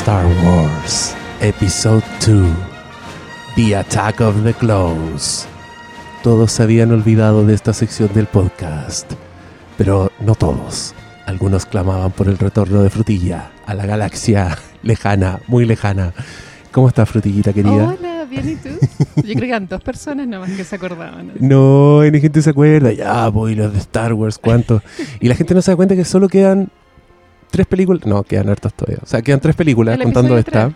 Star Wars, Episode 2, The Attack of the Clones. Todos se habían olvidado de esta sección del podcast, pero no todos. Algunos clamaban por el retorno de Frutilla a la galaxia lejana, muy lejana. ¿Cómo estás, Frutillita querida? Hola, bien, ¿y tú? Yo creo que eran dos personas nomás que se acordaban. No, y la gente se acuerda. Ya, voy los de Star Wars, ¿cuánto? y la gente no se da cuenta que solo quedan tres películas. No, quedan hartas todavía. O sea, quedan tres películas El contando esta.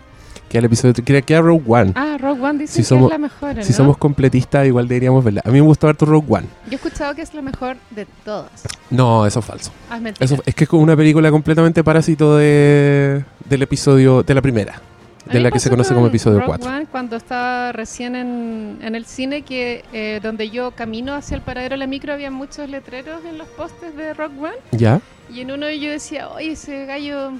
Queda el episodio queda, queda Rogue One. Ah, Rogue One dice Si que somos- es la mejor, ¿no? Si somos completistas, igual deberíamos verla. A mí me gustó harto Rogue One. Yo he escuchado que es la mejor de todas. No, eso es falso. Ah, es. Eso, es que es como una película completamente parásito de, del episodio, de la primera. De la que se conoce como episodio Rogue 4. One cuando estaba recién en, en el cine, que eh, donde yo camino hacia el paradero de la micro había muchos letreros en los postes de Rogue One. ¿Ya? Y en uno yo decía, oye, ese gallo,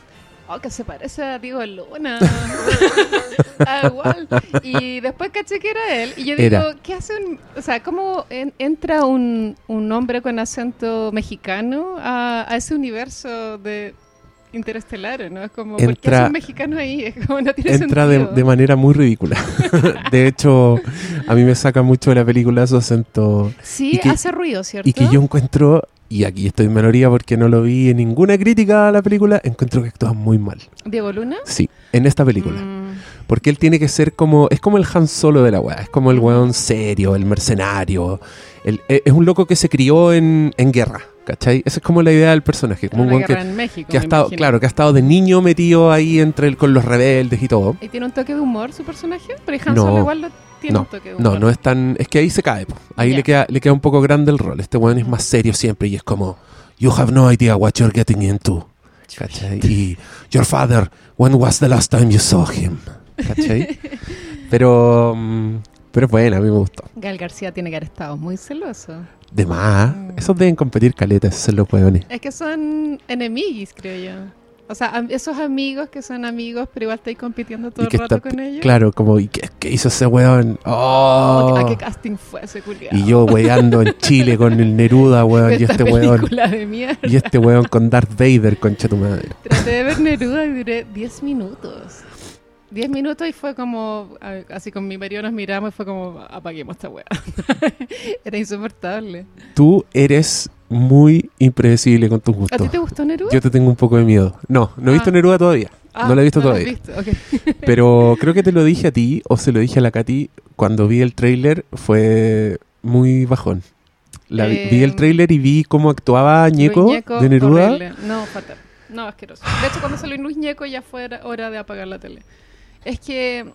oh, que se parece a Diego Luna. ah, igual. Y después caché que era él. Y yo digo, Era. ¿qué hace un. O sea, ¿cómo en- entra un, un hombre con acento mexicano a, a ese universo de interestelar? ¿no? Es como, ¿por qué Entra- mexicano ahí? Es como, no tiene Entra de, sentido. de manera muy ridícula. de hecho, a mí me saca mucho de la película su acento. Sí, y que- hace ruido, ¿cierto? Y que yo encuentro, y aquí estoy en minoría porque no lo vi en ninguna crítica a la película, encuentro que actúa muy mal. ¿Diego Luna? Sí, en esta película. Mm, Porque él tiene que ser como. Es como el Han Solo de la weá. Es como el weón serio, el mercenario. el- e- es un loco que se crió en, en guerra. ¿Cachai? Esa es como la idea del personaje. Como un que, en México. que ha estado, imagino. claro, que ha estado de niño metido ahí entre el, con los rebeldes y todo. ¿Y tiene un toque de humor su personaje? Pero Han No. Solo igual lo tiene No, un toque de humor. No, no es tan. Es que ahí se cae. po. Ahí Ya. le, queda, le queda un poco grande el rol. Este weón es más serio siempre y es como. You have no idea what you're getting into. ¿Cachai? Y. Your father, when was the last time you saw him? ¿Cachai? Pero. mm, Pero bueno, a mí me gustó. Gal García tiene que haber estado muy celoso. De más. Mm. Esos deben competir caletas, esos son los weones. Es que son enemigos, creo yo. O sea, esos amigos que son amigos, pero igual estáis compitiendo todo Y el rato está- con ellos. Claro, como, ¿y qué, qué hizo ese weón? ¡Oh! ¿A qué casting fue ese culiado? Y yo weando en Chile con el Neruda, weón, y Esta este weón. de mierda. Y este weón con Darth Vader, concha tu madre. Traté de ver Neruda y duré 10 minutos. 10 minutos y fue como, a- así con mi marido nos miramos y fue como, apaguemos esta weá. Era insoportable. Tú eres muy impredecible con tus ¿A gustos. ti te gustó Neruda? Yo te tengo un poco de miedo. No, no he visto Ah. Neruda todavía. Ah, no la he visto has todavía. visto, ok. Pero creo que te lo dije a ti o se lo dije a la Katy cuando vi el tráiler. Fue muy bajón. La vi- Eh, vi el tráiler y vi cómo actuaba Ñeco Ñeco, de Neruda. horrible. No, fatal. No, asqueroso. De hecho, cuando salió Luis Ñeco ya fue hora de apagar la tele. Es que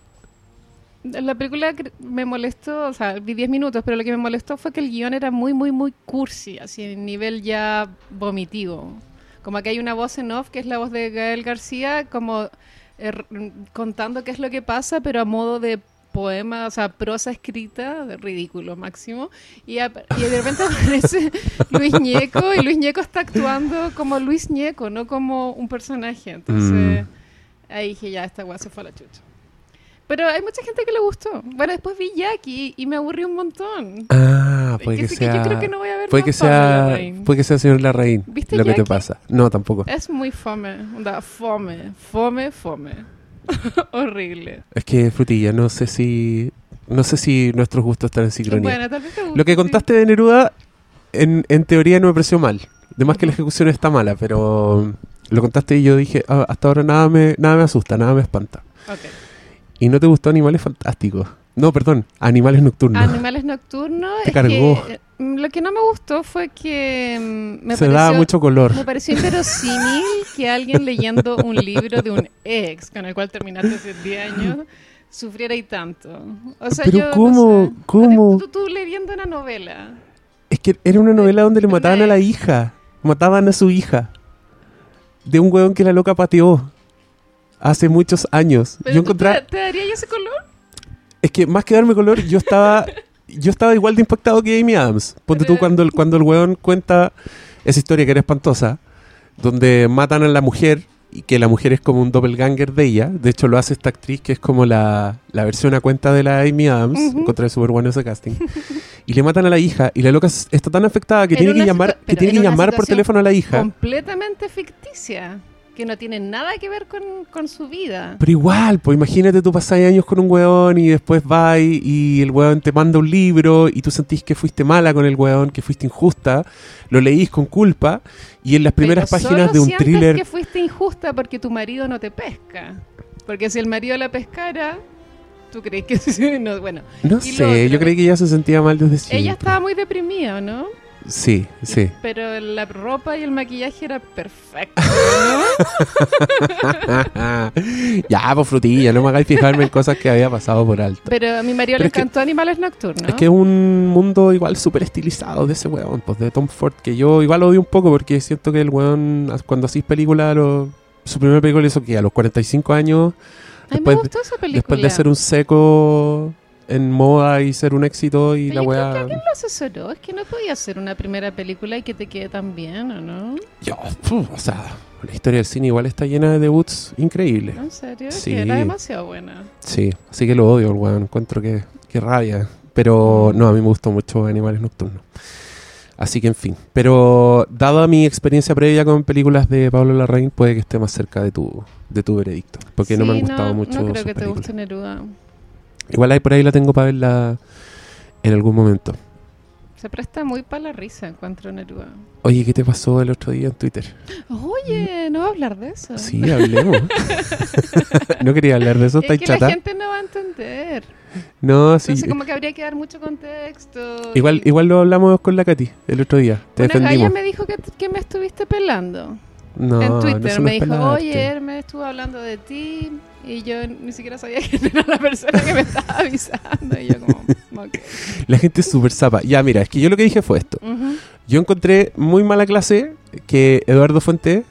la película me molestó, o sea, vi 10 minutos, pero lo que me molestó fue que el guion era muy, muy, muy cursi, así en nivel ya vomitivo. Como que hay una voz en off, que es la voz de Gael García, como eh, r- contando qué es lo que pasa, pero a modo de poema, o sea, prosa escrita, de ridículo máximo. Y, y de repente aparece Luis Ñeco y Luis Ñeco está actuando como Luis Ñeco, no como un personaje. Entonces, ahí dije, ya, esta weá se fue a la chucha. Pero hay mucha gente que le gustó. Bueno, después vi Jackie y me aburrí un montón. Ah, puede que que yo sea. creo que no voy a ver Puede que sea. Puede que sea señor Larraín. ¿Viste Lo que te Jackie? pasa. No, tampoco. Es muy fome. onda, fome, fome, fome. Horrible. Es que frutilla, no sé si. No sé si nuestros gustos están en sincronía. Bueno, tal vez te guste, Lo que sí. contaste de Neruda, en, en teoría no me pareció mal. Además que la ejecución está mala, pero lo contaste y yo dije, "Ah, hasta ahora nada me, nada me asusta, nada me espanta. ¿Y no te gustó Animales Fantásticos? No, perdón, Animales Nocturnos. Animales nocturnos. Te es cargó. que, mm, lo que no me gustó fue que mm, me Se pareció, da mucho color. Me pareció inverosímil que alguien leyendo un libro de un ex con el cual terminaste hace 10 años sufriera y tanto. O sea, Pero yo, no ¿cómo? sé. ¿Cómo? Tú, tú leyendo una novela. Es que era una novela donde le mataban a la hija. Mataban a su hija. De un weón que la loca pateó. Hace muchos años. Pero Yo encontré... ¿te, daría yo ese color? Es que más que darme color, yo estaba yo estaba igual de impactado que Amy Adams. Ponte tú cuando el, cuando el weón cuenta esa historia que era espantosa, donde matan a la mujer y que la mujer es como un doppelganger de ella. De hecho, lo hace esta actriz que es como la, la versión a cuenta de la Amy Adams. Ujú. Encontré súper bueno ese casting. y le matan a la hija y la loca está tan afectada que En tiene que llamar, que tiene en que llamar por teléfono a la hija. Completamente ficticia. Que no tienen nada que ver con, con su vida. Pero igual, pues imagínate tú pasás años con un weón y después vas y, y el weón te manda un libro y tú sentís que fuiste mala con el weón, que fuiste injusta, lo leís con culpa y en las primeras Pero páginas solo de un thriller... que fuiste injusta porque tu marido no te pesca. Porque si el marido la pescara, tú crees que no, bueno. No sé, otro, yo creí que ella se sentía mal desde siempre. Ella estaba muy deprimida, ¿no? Sí, sí. Pero la ropa y el maquillaje era perfecto, ¿no? ya, pues frutilla, no me hagáis fijarme en cosas que había pasado por alto. Pero a mi marido Pero le que- encantó Animales Nocturnos. Es que es un mundo igual súper estilizado de ese weón, pues de Tom Ford, que yo igual odio un poco porque siento que el weón, cuando hacís película, lo- su primera película hizo que a los 45 años, Ay, después me gustó esa película. después de ser un seco en moda y ser un éxito y Pero la yo creo que weá... alguien lo asesoró. Es que no podía hacer una primera película y que te quede tan bien, ¿o no? Yo, fu, o sea, la historia del cine igual está llena de debuts increíbles. ¿En serio? Sí. que era demasiado buena. Sí, así que lo odio, el weón. Encuentro que, que rabia. Pero no, a mí me gustó mucho Animales Nocturnos. Así que en fin. Pero dada mi experiencia previa con películas de Pablo Larraín, puede que esté más cerca de tu, de tu veredicto. Porque no me han Sí, gustado mucho No creo sus que te películas. guste Neruda. Igual ahí por ahí la tengo para verla en algún momento. Se presta muy para la risa, encuentro Neruda. Oye, ¿qué te pasó el otro día en Twitter? Oye, no va a hablar de eso. Sí, hablemos. no quería hablar de eso, es ¿estáis que chata? la gente no va a entender. No, sí. Entonces, como que habría que dar mucho contexto. Igual, y- igual lo hablamos con la Katy el otro día. Te Una defendimos. me dijo que, que me estuviste pelando. No, en Twitter no me es dijo, pelarte. oye, Hermes estuvo hablando de ti y yo ni siquiera sabía quién era la persona que me estaba avisando. Y yo como. La gente es súper zapa. Ya, mira, es que yo lo que dije fue esto. Yo encontré muy mala clase que Eduardo Fuente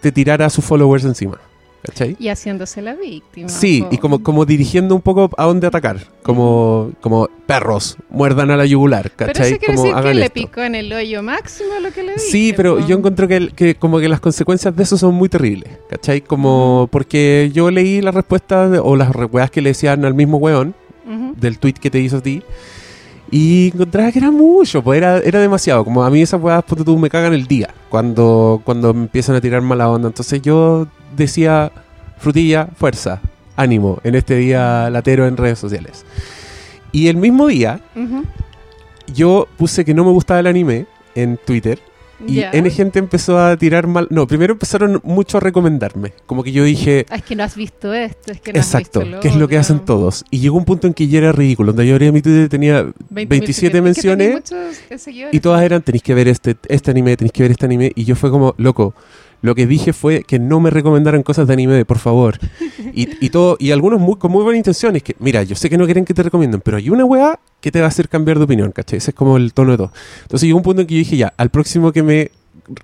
te tirara a sus followers encima. ¿Cachai? Y haciéndose la víctima. Sí, po. y como, como dirigiendo un poco a dónde atacar. Como, como perros, muerdan a la yugular. Pero ¿Cachai? eso quiere como decir que hagan le esto. picó en el hoyo máximo lo que le dije. Sí, pero po. yo encuentro que, que como que las consecuencias de eso son muy terribles, ¿cachai? Como porque yo leí las respuestas o las weas que le decían al mismo weón Ujú. del tweet que te hizo a ti y encontraba que era mucho, pues era, era demasiado. Como a mí esas weas, tú, me cagan el día cuando, cuando me empiezan a tirar mala onda. Entonces yo decía, frutilla, fuerza, ánimo en este día latero en redes sociales. Y el mismo día yo puse que no me gustaba el anime en Twitter y Ya. N gente empezó a tirar mal. No, primero empezaron mucho a recomendarme. Como que yo dije, Ah, Es que no has visto esto, es que no has exacto, visto ¿qué es lo que hacen todos? Y llegó un punto en que ya era ridículo. Donde yo abría mi Twitter tenía 27 menciones que eh, y todas eran, tenéis que ver este, este anime, tenéis que ver este anime. Y yo fue como, loco. Lo que dije fue que no me recomendaran cosas de anime, por favor. Y, y todo, y algunos muy, con muy buenas intenciones. Que, mira, yo sé que no quieren que te recomienden, pero hay una weá que te va a hacer cambiar de opinión, ¿cachai? Ese es como el tono de todo. Entonces llegó un punto en que yo dije, ya, al próximo que me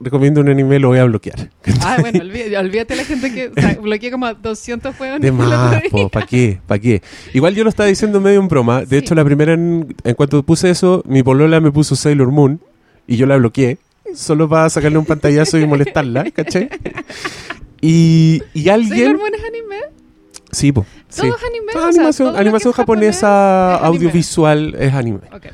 recomiende un anime lo voy a bloquear. Ah, bueno, olvídate, olvídate la gente que o sea, bloqueé como a 200 juegos. De más. ¿para qué? ¿Para qué? Igual yo lo estaba diciendo medio en broma. De Sí. hecho, la primera, en, en cuanto puse eso, mi polola me puso Sailor Moon y yo la bloqueé. Solo para sacarle un pantallazo y molestarla, ¿cachai? Y, y alguien... ¿Sailor Moon es anime? Sí, po, sí. ¿Todo es anime? Toda O sea, animación, todo animación japonesa es audiovisual es anime. Ok.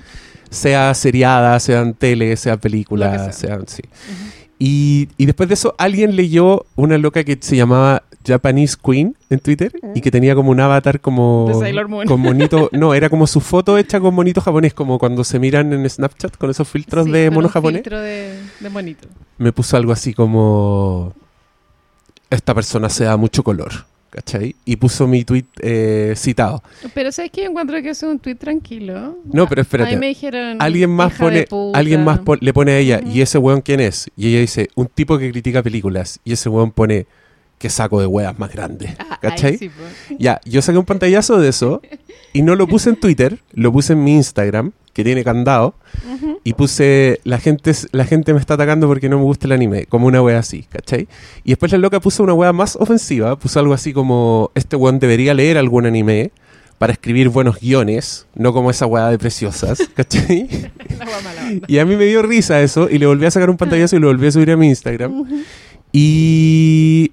Sea seriada, sean tele, sea película, sea. sean, sí. Ujú. Y, y después de eso, alguien leyó una loca que se llamaba Japanese Queen en Twitter y que tenía como un avatar como. De Sailor Moon. Con monito. No, era como su foto hecha con monito japonés, como cuando se miran en Snapchat con esos filtros Sí, de mono japonés. filtro de, de monito. Me puso algo así como. Esta persona se da mucho color. ¿Cachai? Y puso mi tweet eh, citado. Pero ¿sabes que Yo encuentro que es un tweet tranquilo. No, pero espérate. Ahí me dijeron. Alguien más pone, alguien más le pone a ella. ¿y ese weón quién es? Y ella dice, un tipo que critica películas. Y ese weón pone, que saco de weas más grande. Ah, ¿Cachai? sí. Ya, yo saqué un pantallazo de eso y no lo puse en Twitter, lo puse en mi Instagram, que tiene candado, Ujú. y puse, la gente, la gente me está atacando porque no me gusta el anime, como una wea así, ¿cachai? Y después la loca puso una wea más ofensiva, puso algo así como, este weón debería leer algún anime para escribir buenos guiones, no como esa wea de preciosas, ¿cachai? Y a mí me dio risa eso y le volví a sacar un pantallazo y lo volví a subir a mi Instagram. Y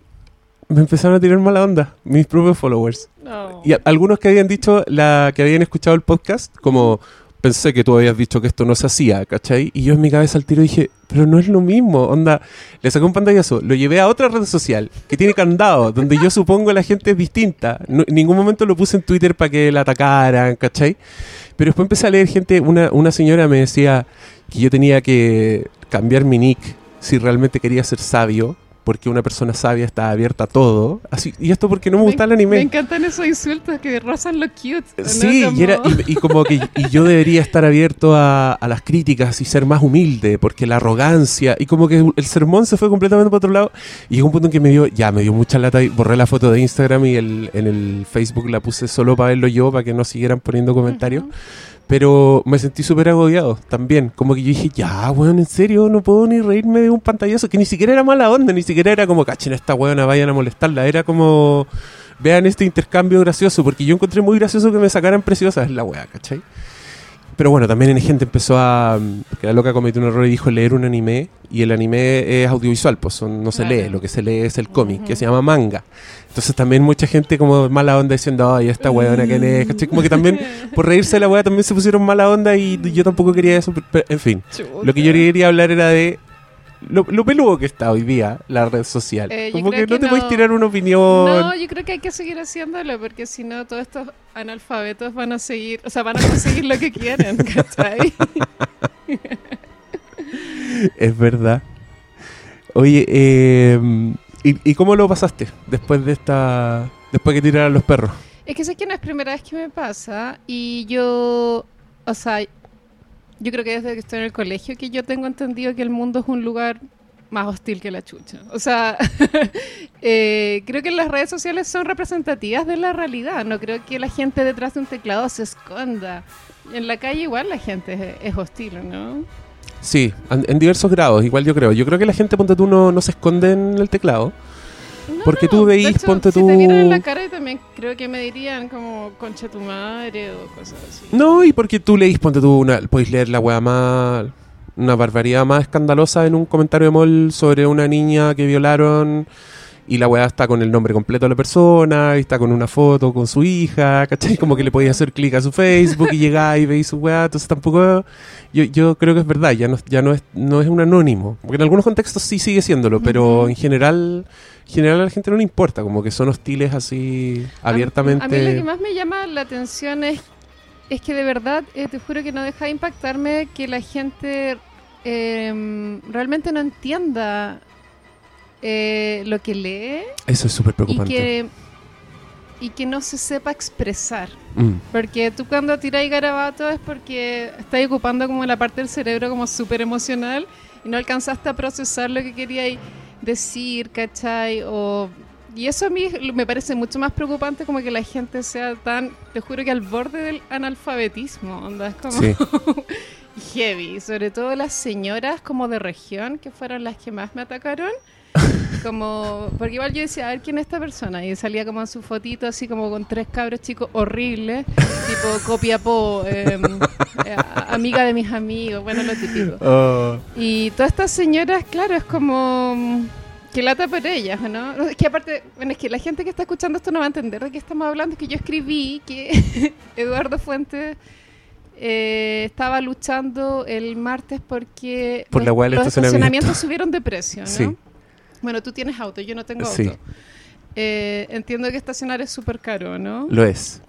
me empezaron a tirar mala onda, mis propios followers. No. Y algunos que habían dicho la que habían escuchado el podcast, como pensé que tú habías dicho que esto no se hacía, ¿cachai? Y yo en mi cabeza al tiro dije, pero no es lo mismo, onda, le saqué un pantallazo, lo llevé a otra red social que tiene candado, donde yo supongo la gente es distinta. En ningún momento lo puse en Twitter para que la atacaran, ¿cachai? Pero después empecé a leer gente, una, una señora me decía que yo tenía que cambiar mi nick si realmente quería ser sabio, porque una persona sabia está abierta a todo. Así, y esto porque no me gusta el anime. Me encantan esos insultos que rozan lo cute. ¿no? Sí, Como- y, era, y, y como que y yo debería estar abierto a, a las críticas y ser más humilde, porque la arrogancia, y como que el sermón se fue completamente para otro lado, y llegó un punto en que me dio, ya, me dio mucha lata y borré la foto de Instagram y el, en el Facebook la puse solo para verlo yo, para que no siguieran poniendo comentarios. Pero me sentí súper agobiado también, como que yo dije, ya, weón, en serio, no puedo ni reírme de un pantallazo, que ni siquiera era mala onda, ni siquiera era como, cachen, esta weona, vayan a molestarla, era como vean este intercambio gracioso, porque yo encontré muy gracioso que me sacaran preciosas la wea, ¿cachai? Pero bueno, también en gente empezó a... que la loca cometió un error y dijo leer un anime, y el anime es audiovisual, pues son- no se Claro. lee, lo que se lee es el cómic, que se llama manga. Entonces también mucha gente como mala onda diciendo, ay, esta weona que es, ¿cachai? Como que también, por reírse de la wea, también se pusieron mala onda y yo tampoco quería eso, pero- pero, en fin. Lo que yo quería hablar era de lo, lo peludo que está hoy día la red social. Eh, Como que no te puedes no- tirar una opinión. No, yo creo que hay que seguir haciéndolo porque si no todos estos analfabetos van a seguir, o sea, van a conseguir lo que quieren, ¿cachai? Es verdad. Oye, eh, ¿y, y cómo lo pasaste después de esta. después que tiraran los perros? Es que sé que no es primera vez que me pasa y yo, o sea, yo creo que desde que estoy en el colegio que yo tengo entendido que el mundo es un lugar más hostil que la chucha. O sea, eh, creo que las redes sociales son representativas de la realidad. No creo que la gente detrás de un teclado se esconda. En la calle igual la gente es, hostil, ¿no? Sí, en, en diversos grados, igual yo creo. Yo creo que la gente, ponte tú, no, no se esconde en el teclado. No, Porque no, tú de veís, hecho, ponte si tú- te miran en la cara y también creo que me dirían como concha tu madre o cosas así. No, y porque tú leís, ponte tú, una, podéis leer la wea más. una barbaridad más escandalosa en un comentario de mall sobre una niña que violaron. Y la weá está con el nombre completo de la persona, y está con una foto con su hija, ¿cachai? Como que le podía hacer clic a su Facebook y llegar y veis su weá. Entonces tampoco. Yo, yo creo que es verdad, ya no, ya no es, no es un anónimo. Porque en algunos contextos sí sigue siéndolo, pero en general, en general a la gente no le importa, como que son hostiles así A- abiertamente. A, mí lo que más me llama la atención es, es que de verdad, eh, te juro que no deja de impactarme que la gente eh, realmente no entienda eh, lo que lee Eso es súper y preocupante. que, y que no se sepa expresar. Mm. Porque tú cuando tiras garabato es porque estás ocupando como la parte del cerebro como súper emocional y no alcanzaste a procesar lo que querías decir, ¿cachai? O, y eso a mí me parece mucho más preocupante como que la gente sea tan, te juro que al borde del analfabetismo, onda, es como Sí. heavy, sobre todo las señoras como de región que fueron las que más me atacaron. Como, porque igual yo decía, a ver quién es esta persona. Y salía como en su fotito, así como con tres cabros chicos horribles, tipo copiapó, eh, eh, amiga de mis amigos, bueno, lo típico. Oh. Y todas estas señoras, claro, es como que lata por ellas, ¿no? Es que aparte, bueno, es que la gente que está escuchando esto no va a entender de qué estamos hablando. Es que yo escribí que Eduardo Fuentes eh, estaba luchando el martes porque Por la los, los estacionamiento. estacionamientos subieron de precio, ¿no? Sí. Bueno, tú tienes auto, yo no tengo Sí. auto. Eh, entiendo que estacionar es súper caro, ¿no? Lo es.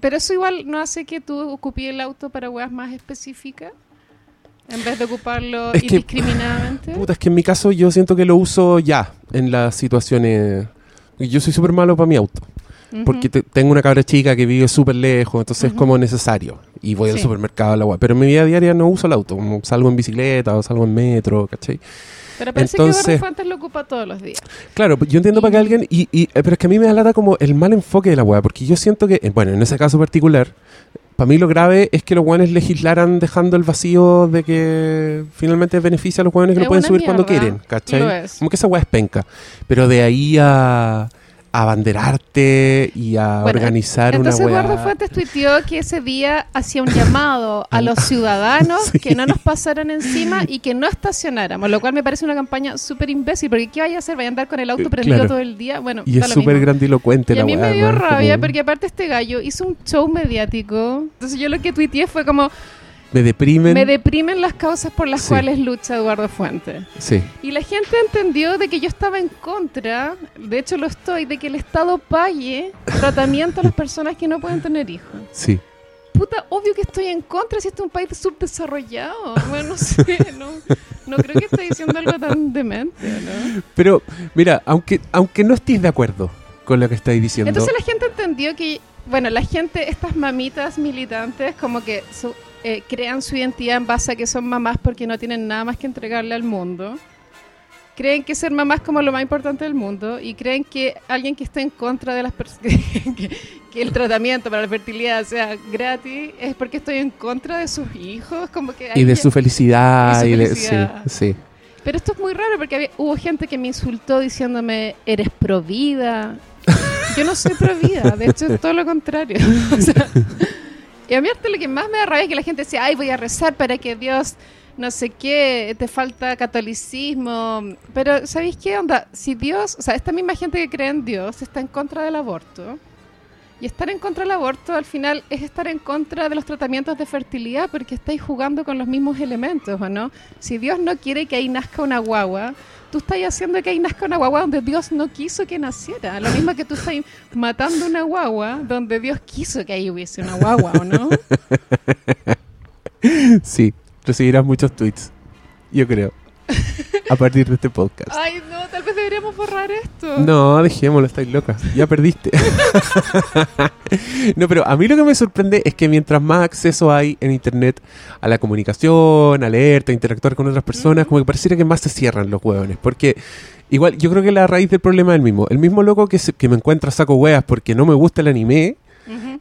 Pero eso igual no hace que tú ocupes el auto para huevas más específicas en vez de ocuparlo Es que- indiscriminadamente. Puta, es que en mi caso yo siento que lo uso ya en las situaciones. Yo soy súper malo para mi auto. Porque te- tengo una cabra chica que vive súper lejos, entonces es como necesario. Y voy al supermercado a la web. Pero en mi vida diaria no uso el auto. Como salgo en bicicleta o salgo en metro, ¿cachai? Pero parece que entonces- Eduardo Fuentes lo ocupa todos los días. Claro, yo entiendo para que alguien. Y, y- eh, pero es que a mí me da lata como el mal enfoque de la weá. Porque yo siento que, eh, bueno, en ese caso particular, para mí lo grave es que los weones legislaran dejando el vacío de que finalmente beneficia a los weones que Es lo pueden subir cuando quieren, ¿cachai? Como que esa weá es penca. Pero de ahí a, abanderarte y a Bueno, organizar Entonces una Eduardo. Fuentes tuiteó que ese día hacía un llamado a los ciudadanos Sí. que no nos pasaran encima y que no estacionáramos, lo cual me parece una campaña súper imbécil, porque ¿qué vaya a hacer? ¿Vaya a andar con el auto Eh, prendido claro. todo el día? Bueno, Y es súper grandilocuente Y la a mí weá, me dio rabia porque aparte este gallo hizo un show mediático. Entonces yo lo que tuiteé fue como, Me deprimen. me deprimen las causas por las Sí. cuales lucha Eduardo Fuentes. sí, Y la gente entendió de que yo estaba en contra, de hecho lo estoy, de que el Estado pague tratamiento a las personas que no pueden tener hijos. sí. Puta, obvio que estoy en contra si este es un país subdesarrollado. Bueno, no sé, no, no creo que esté diciendo algo tan demente, ¿no? Pero, mira, aunque, aunque no estés de acuerdo con lo que estáis diciendo, Entonces la gente entendió que, bueno, la gente, estas mamitas militantes, como que su- eh, crean su identidad en base a que son mamás porque no tienen nada más que entregarle al mundo. Creen que ser mamás es como lo más importante del mundo y creen que alguien que esté en contra de las personas, que, que el tratamiento para la fertilidad sea gratis, es porque estoy en contra de sus hijos, como que y de su felicidad, y su y de- felicidad. sí, sí. Pero esto es muy raro porque había- hubo gente que me insultó diciéndome, eres provida. Yo no soy provida, de hecho es todo lo contrario. O sea, y a mí hasta lo que más me da rabia es que la gente decía, ay, voy a rezar para que Dios, no sé qué, te falta catolicismo. Pero, ¿sabéis qué onda? Si Dios, o sea, esta misma gente que cree en Dios está en contra del aborto. Y estar en contra del aborto al final es estar en contra de los tratamientos de fertilidad porque estáis jugando con los mismos elementos, ¿o no? Si Dios no quiere que ahí nazca una guagua, tú estás haciendo que ahí nazca una guagua donde Dios no quiso que naciera. Lo mismo que tú estás matando una guagua donde Dios quiso que ahí hubiese una guagua, ¿o no? Sí, recibirás muchos tweets, yo creo, a partir de este podcast. Ay, no, tal vez deberíamos borrar esto. No, dejémoslo, estáis locas. Ya perdiste. no, pero a mí lo que me sorprende es que mientras más acceso hay en internet a la comunicación, a leerte, a interactuar con otras personas, como que pareciera que más se cierran los hueones. Porque igual, yo creo que la raíz del problema es el mismo. El mismo loco que, se- que me encuentra saco hueas porque no me gusta el anime.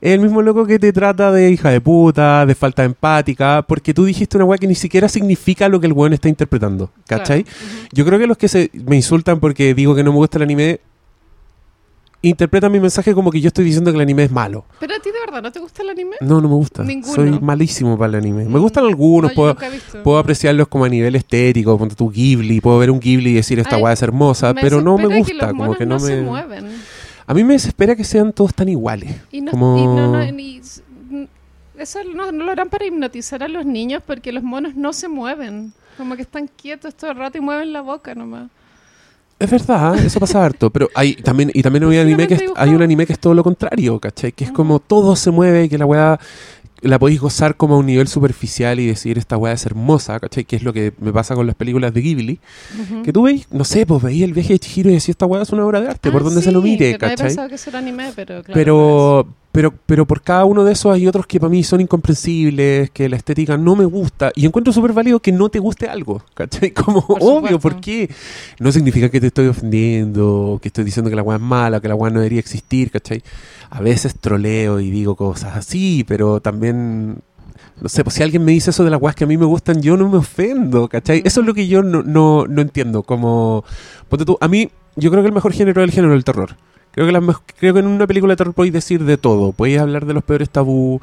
Es el mismo loco que te trata de hija de puta, de falta empática, porque tú dijiste una weá que ni siquiera significa lo que el weón está interpretando. ¿Cachai? Claro. Yo creo que los que se me insultan porque digo que no me gusta el anime interpretan mi mensaje como que yo estoy diciendo que el anime es malo. Pero a ti de verdad, ¿no te gusta el anime? No, no me gusta. Ninguno. Soy malísimo para el anime. Me Mm. gustan algunos, No, puedo, puedo apreciarlos como a nivel estético, ponte tu Ghibli, puedo ver un Ghibli y decir esta Ay, weá es hermosa, pero no me que gusta, como que no, no se me... mueven. A mí me desespera que sean todos tan iguales. Y no, Como- y no, no, ni- n- eso no, no lo harán para hipnotizar a los niños porque los monos no se mueven. Como que están quietos todo el rato y mueven la boca nomás. Es verdad, eso pasa harto, pero hay también y también hay un anime que es, hay un anime que es todo lo contrario, ¿cachai? Que es Ujú. como todo se mueve, que la weá la podéis gozar como a un nivel superficial y decir esta weá es hermosa, ¿cachai? Que es lo que me pasa con las películas de Ghibli. Que tú veis, no sé, pues veis el viaje de Chihiro y decís esta weá es una obra de arte, Ah, por donde se lo mire, que no había ¿cachai? pensado que eso era anime, pero claro. pero, pero, pero por cada uno de esos hay otros que para mí son incomprensibles, que la estética no me gusta. Y encuentro súper válido que no te guste allo, ¿cachai? Como Por obvio. ¿por qué? No significa que te estoy ofendiendo, que estoy diciendo que la weá es mala, que la weá no debería existir, ¿cachai? A veces troleo y digo cosas así, pero también... No sé, pues si alguien me dice eso de las weas que a mí me gustan, yo no me ofendo, ¿cachai? Eso es lo que yo no, no, no entiendo. Como, ponte tú, a mí, yo creo que el mejor género es el género del terror. Creo que, las creo que en una película de terror podéis decir de todo. Podéis hablar de los peores tabú.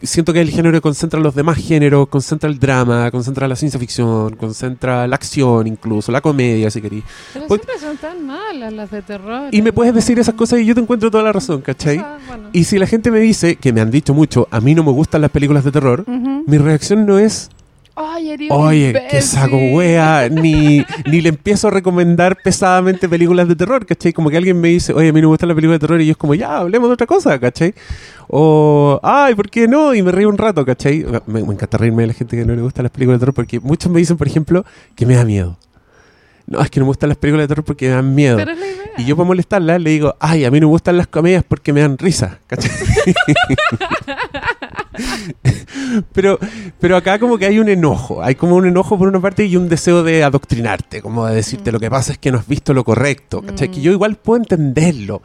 Siento que el género concentra los demás géneros, concentra el drama, concentra la ciencia ficción, concentra la acción incluso, la comedia si queréis. Pero siempre son tan malas las de terror. Y me puedes decir esas cosas y yo te encuentro toda la razón, ¿cachai? Bueno. Y si la gente me dice, que me han dicho mucho, a mí no me gustan las películas de terror, mi reacción no es, Ay, oye, imbécil. saco wea, ni, ni le empiezo a recomendar pesadamente películas de terror, ¿cachai? Como que alguien me dice, oye, a mí no me gustan las películas de terror, y yo es como, ya, hablemos de otra cosa, ¿cachai? O, ay, ¿por qué no? Y me río un rato, ¿cachai? Me, me encanta reírme de la gente que no le gustan las películas de terror, porque muchos me dicen, por ejemplo, que me da miedo. No, es que no me gustan las películas de terror porque me dan miedo. Pero es la idea. Y yo para molestarla le digo, ay, a mí no me gustan las comedias porque me dan risa, ¿cachai? pero, pero acá como que hay un enojo, hay como un enojo por una parte y un deseo de adoctrinarte, como de decirte lo que pasa es que no has visto lo correcto, ¿cachai? Que yo igual puedo entenderlo.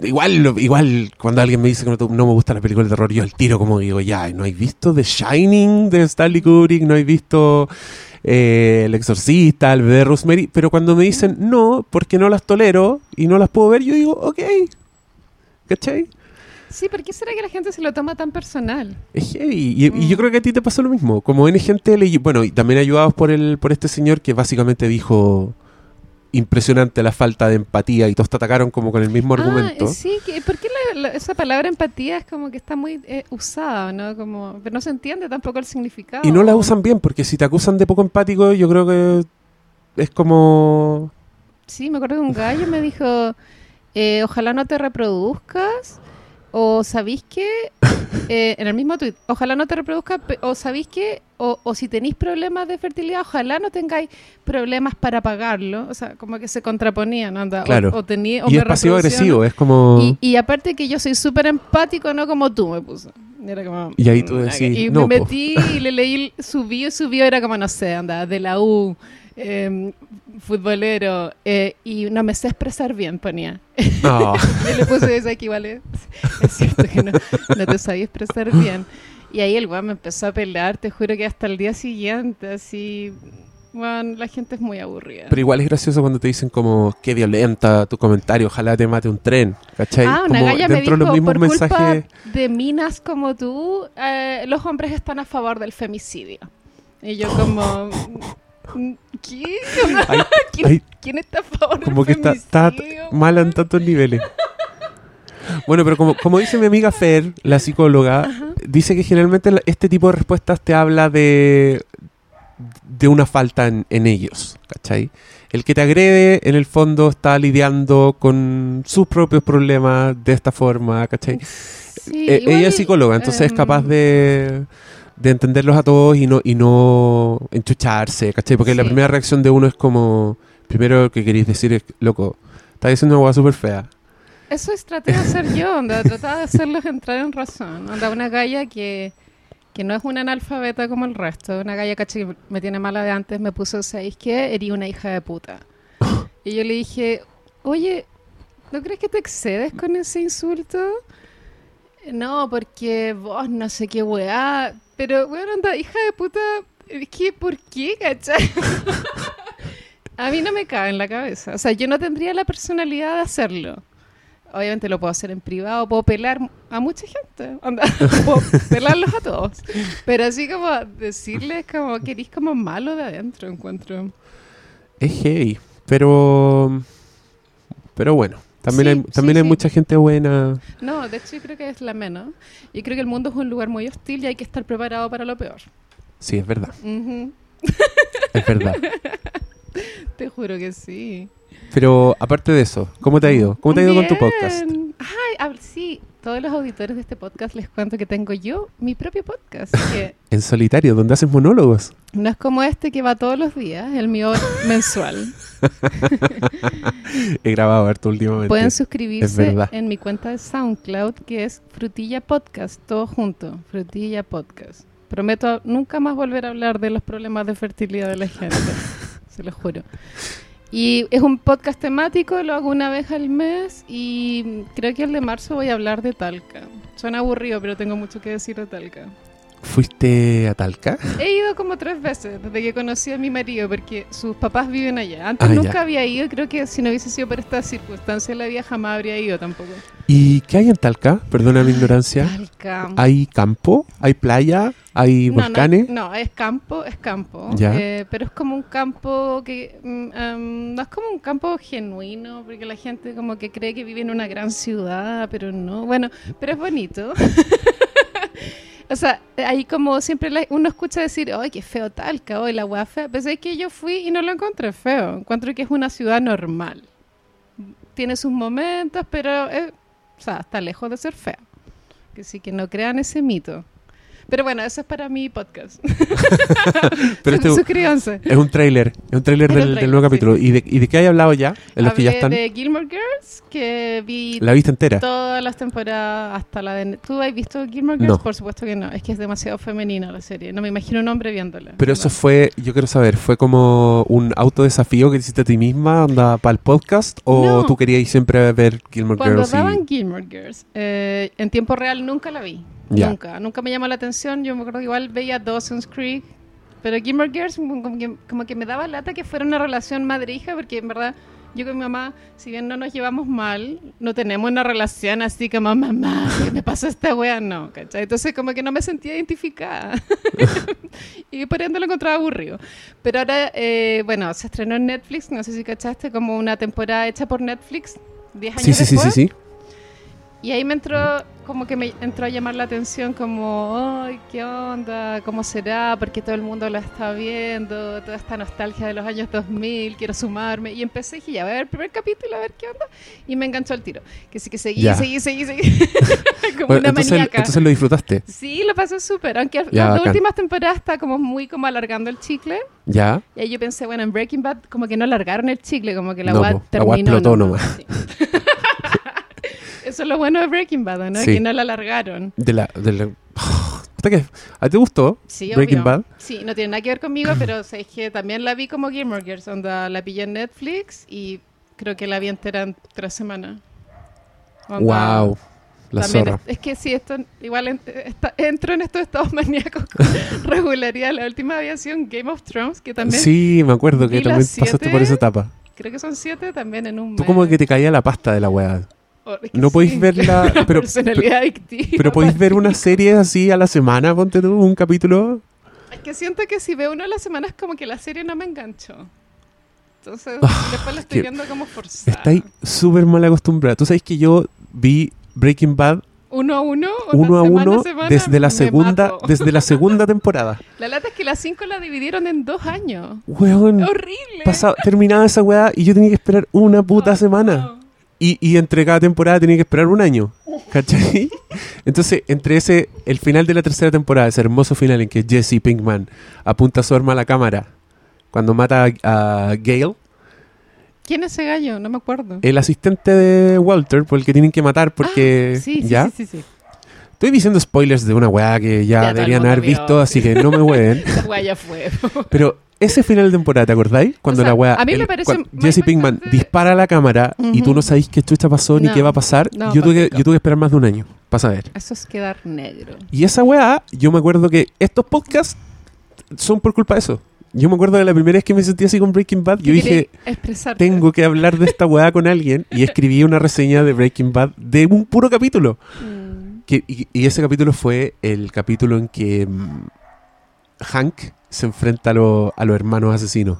Igual, igual cuando alguien me dice que no, no me gusta la película de terror, yo el tiro como digo, ya, ¿no hay visto The Shining de Stanley Kubrick? ¿No hay visto eh, El Exorcista, el bebé de Rosemary? Pero cuando me dicen no, porque no las tolero y no las puedo ver, yo digo, ok, ¿cachai? Sí, ¿por qué será que la gente se lo toma tan personal? Es heavy. Y, y yo creo que a ti te pasó lo mismo. Como N gente leyó- bueno, y también ayudados por el, por este señor que básicamente dijo impresionante la falta de empatía y todos te atacaron como con el mismo argumento. Ah, sí, ¿por qué la- la- esa palabra empatía es como que está muy eh, usada, ¿no? Como, pero no se entiende tampoco el significado. Y no la usan bien, porque si te acusan de poco empático, yo creo que es como... Sí, me acuerdo que un gallo me dijo, eh, ojalá no te reproduzcas, o sabéis que, eh, en el mismo tweet, ojalá no te reproduzcas, pe- o sabéis que, o, o si tenéis problemas de fertilidad, ojalá no tengáis problemas para pagarlo. O sea, como que se contraponían, ¿no? O- Claro. O, tení- o y es pasivo-agresivo, reproducían, es como... Y, y aparte que yo soy súper empático, no como tú me puso. Era como, Y ahí tú mm, decís, Y no, me po. metí y le leí su bio y su bio era como, no sé, anda, de la U, eh, futbolero, eh, y no me sé expresar bien, ponía. Ah. Yo le puse que igual es, cierto que no, no te sabía expresar bien. Y ahí el weón me empezó a pelar, te juro que hasta el día siguiente, así, bueno, la gente es muy aburrida. Pero igual es gracioso cuando te dicen como, qué violenta tu comentario, ojalá te mate un tren, ¿cachai? Ah, una como galla me dentro de los dijo, mismos por mensajes... culpa de minas como tú, eh, los hombres están a favor del femicidio. Y yo como... ¿Qué? Ay, ¿Quién, ay, quién está a favor como que está, está mala en tantos niveles. Bueno, pero como, como dice mi amiga Fer, la psicóloga, dice que generalmente este tipo de respuestas te habla de, de una falta en, en ellos, ¿cachai? El que te agrede, en el fondo, está lidiando con sus propios problemas de esta forma, ¿cachai? Sí, Eh, ella es psicóloga, entonces es em, capaz de, de entenderlos a todos y no, y no enchucharse, ¿cachai? Porque la primera reacción de uno es como, primero lo que queréis decir es, loco, estás diciendo una hueá súper fea. Eso es tratar de hacer yo, onda, tratar de hacerlos entrar en razón. Onda, una galla que, que no es una analfabeta como el resto, una galla caché que me tiene mala de antes, me puso, ¿sabéis qué? Eres una hija de puta. Y yo le dije, oye, ¿no crees que te excedes con ese insulto? No, porque vos no sé qué weá. Pero, bueno, anda, hija de puta, es que, ¿por qué, cachai? A mí no me cabe en la cabeza. O sea, yo no tendría la personalidad de hacerlo. Obviamente lo puedo hacer en privado, puedo pelar a mucha gente, onda, puedo pelarlos a todos. Pero así como decirles como que eres como malo de adentro, encuentro. Es heavy, pero, pero bueno, también, Sí, hay, también sí, hay sí. mucha gente buena. No, de hecho yo creo que es la menos. Y creo que el mundo es un lugar muy hostil y hay que estar preparado para lo peor. Sí, es verdad, es verdad. Te juro que sí. Pero aparte de eso, ¿cómo te ha ido? ¿Cómo te ha ido con tu podcast? Ay, ah, sí, todos los auditores de este podcast les cuento que tengo yo mi propio podcast. Que En solitario, donde haces monólogos. no es como este que va todos los días, el mío mensual. He grabado harto últimamente. Pueden suscribirse en mi cuenta de SoundCloud, que es Frutilla Podcast, todo junto, Frutilla Podcast. Prometo nunca más volver a hablar de los problemas de fertilidad de la gente, se lo juro. Y es un podcast temático, lo hago una vez al mes y creo que el de marzo voy a hablar de Talca. Suena aburrido, pero tengo mucho que decir de Talca. ¿Fuiste a Talca? He ido como tres veces desde que conocí a mi marido porque sus papás viven allá. Antes Ah, nunca ya. había ido, creo que si no hubiese sido por esta circunstancia la vida jamás habría ido tampoco. ¿Y qué hay en Talca? Perdona mi ignorancia. Talca. ¿Hay campo? ¿Hay playa? ¿Hay No, no, volcanes? No, es campo, es campo. Ya. Eh, pero es como un campo que em, no es como un campo genuino, porque la gente como que cree que vive en una gran ciudad, pero no. Bueno, pero es bonito. o sea, ahí como siempre la- uno escucha decir, ¡ay, qué feo Talca! ¡ay, la! Pero es que yo fui y no lo encontré feo. Encuentro que es una ciudad normal. Tiene sus momentos, pero o sea, está lejos de ser fea. Que que no crean ese mito. Pero bueno, eso es para mi podcast. Pero este Suscríbanse. es un tráiler, es un tráiler del, nuevo sí. capítulo. ¿Y de, ¿Y de qué hay hablado ya? En los que ya están. de Gilmore Girls, que vi La vista entera. todas las temporadas hasta la de... ¿Tú has visto Gilmore Girls? No. Por supuesto que no. Es que es demasiado femenina la serie. No me imagino un hombre viéndola. Pero eso No. fue, yo quiero saber, ¿fue como un autodesafío que hiciste a ti misma anda para el podcast? ¿O No. tú querías siempre ver Gilmore Cuando Girls? y- daban Gilmore Girls, eh, en tiempo real nunca la vi. Ya. Nunca. Nunca me llamó la atención. Yo me acuerdo que igual veía Dawson's Creek. Pero Gilmore Girls como que, como que me daba lata que fuera una relación madre-hija, porque en verdad yo con mi mamá, si bien no nos llevamos mal, no tenemos una relación así como, mamá, ¿qué me pasó esta wea? No, ¿cachai? Entonces como que no me sentía identificada. y por ende lo encontraba aburrido. Pero ahora, eh, bueno, se estrenó en Netflix, no sé si cachaste, como una temporada hecha por Netflix, 10 años Sí, sí, sí, sí, sí. Y ahí me entró, como que me entró a llamar la atención, como, ay, ¿qué onda? ¿Cómo será? Porque todo el mundo la está viendo, toda esta nostalgia de los años 2000, quiero sumarme. Y empecé y dije, ya, voy a ver el primer capítulo, a ver qué onda. Y me enganchó al tiro. Que sí que seguí, Ya. seguí, seguí, seguí. como Bueno, una entonces, maníaca. entonces lo disfrutaste. Sí, lo pasé súper. Aunque Ya, las dos últimas temporadas está como muy como alargando el chicle. ¿Ya? Y ahí yo pensé, bueno, en Breaking Bad como que no alargaron el chicle, como que la No, po, la terminó. weá explotó nomás. Sí. Eso es lo bueno de Breaking Bad, ¿no? Sí. Que no la alargaron. De la... De la... ¿A ti te gustó Sí, Breaking obvio. Bad? Sí, no tiene nada que ver conmigo, pero sé que también la vi como Gilmore Girls, onda, la pillé en Netflix y creo que la vi entera en tres semanas. Onda, Wow. La zorra. es, es que sí, esto igual en- está- entro en estos estados maníacos con regularidad. La última había sido en Game of Thrones, que también Sí, me acuerdo que también las pasaste siete. por esa etapa. creo que son siete también en un Tú mes. como que te caía la pasta de la weá. No podéis sí. verla, Una pero, personalidad adictiva. pero podéis ver una serie así a la semana, ponte tú, un capítulo. Es que siento que si veo uno a la semana es como que la serie no me enganchó. Entonces, Ah, después la estoy viendo como forzada. Estáis súper mal acostumbrada. Tú sabes que yo vi Breaking Bad Uno a uno, uno a semana uno semana, desde la segunda, mato. desde la segunda temporada. La lata es que las cinco la dividieron en dos años. Weón, Horrible. pasaba- terminaba esa weá y yo tenía que esperar una puta Oh, semana. no. Y, y entre cada temporada tenía que esperar un año. ¿Cachai? Entonces, entre ese, el final de la tercera temporada, ese hermoso final en que Jesse Pinkman apunta su arma a la cámara cuando mata a, a Gale, ¿Quién es ese gallo? No me acuerdo. el asistente de Walter, por el que tienen que matar porque... Ah, sí, sí, ¿Ya? sí, sí, sí. Estoy diciendo spoilers de una weá que ya, Ya deberían haber visto, así que no me hueven. Esa weá ya fue. Pero ese final de temporada, ¿te acordáis? Cuando O sea, la weá. a mí me parece Jesse Pinkman dispara a la cámara y tú no sabéis qué chucha pasó ni No. qué va a pasar. No, yo, tuve que, palpico. yo tuve que esperar más de un año para saber. Eso es quedar negro. Y esa weá, yo me acuerdo que estos podcasts son por culpa de eso. Yo me acuerdo de la primera vez que me sentí así con Breaking Bad. Yo ¿Qué queréis dije, expresarte? tengo que hablar de esta weá con alguien. Y escribí una reseña de Breaking Bad de un puro capítulo. Mm. Que- y, y ese capítulo fue el capítulo en que mm, Hank se enfrenta a, lo- a los hermanos asesinos.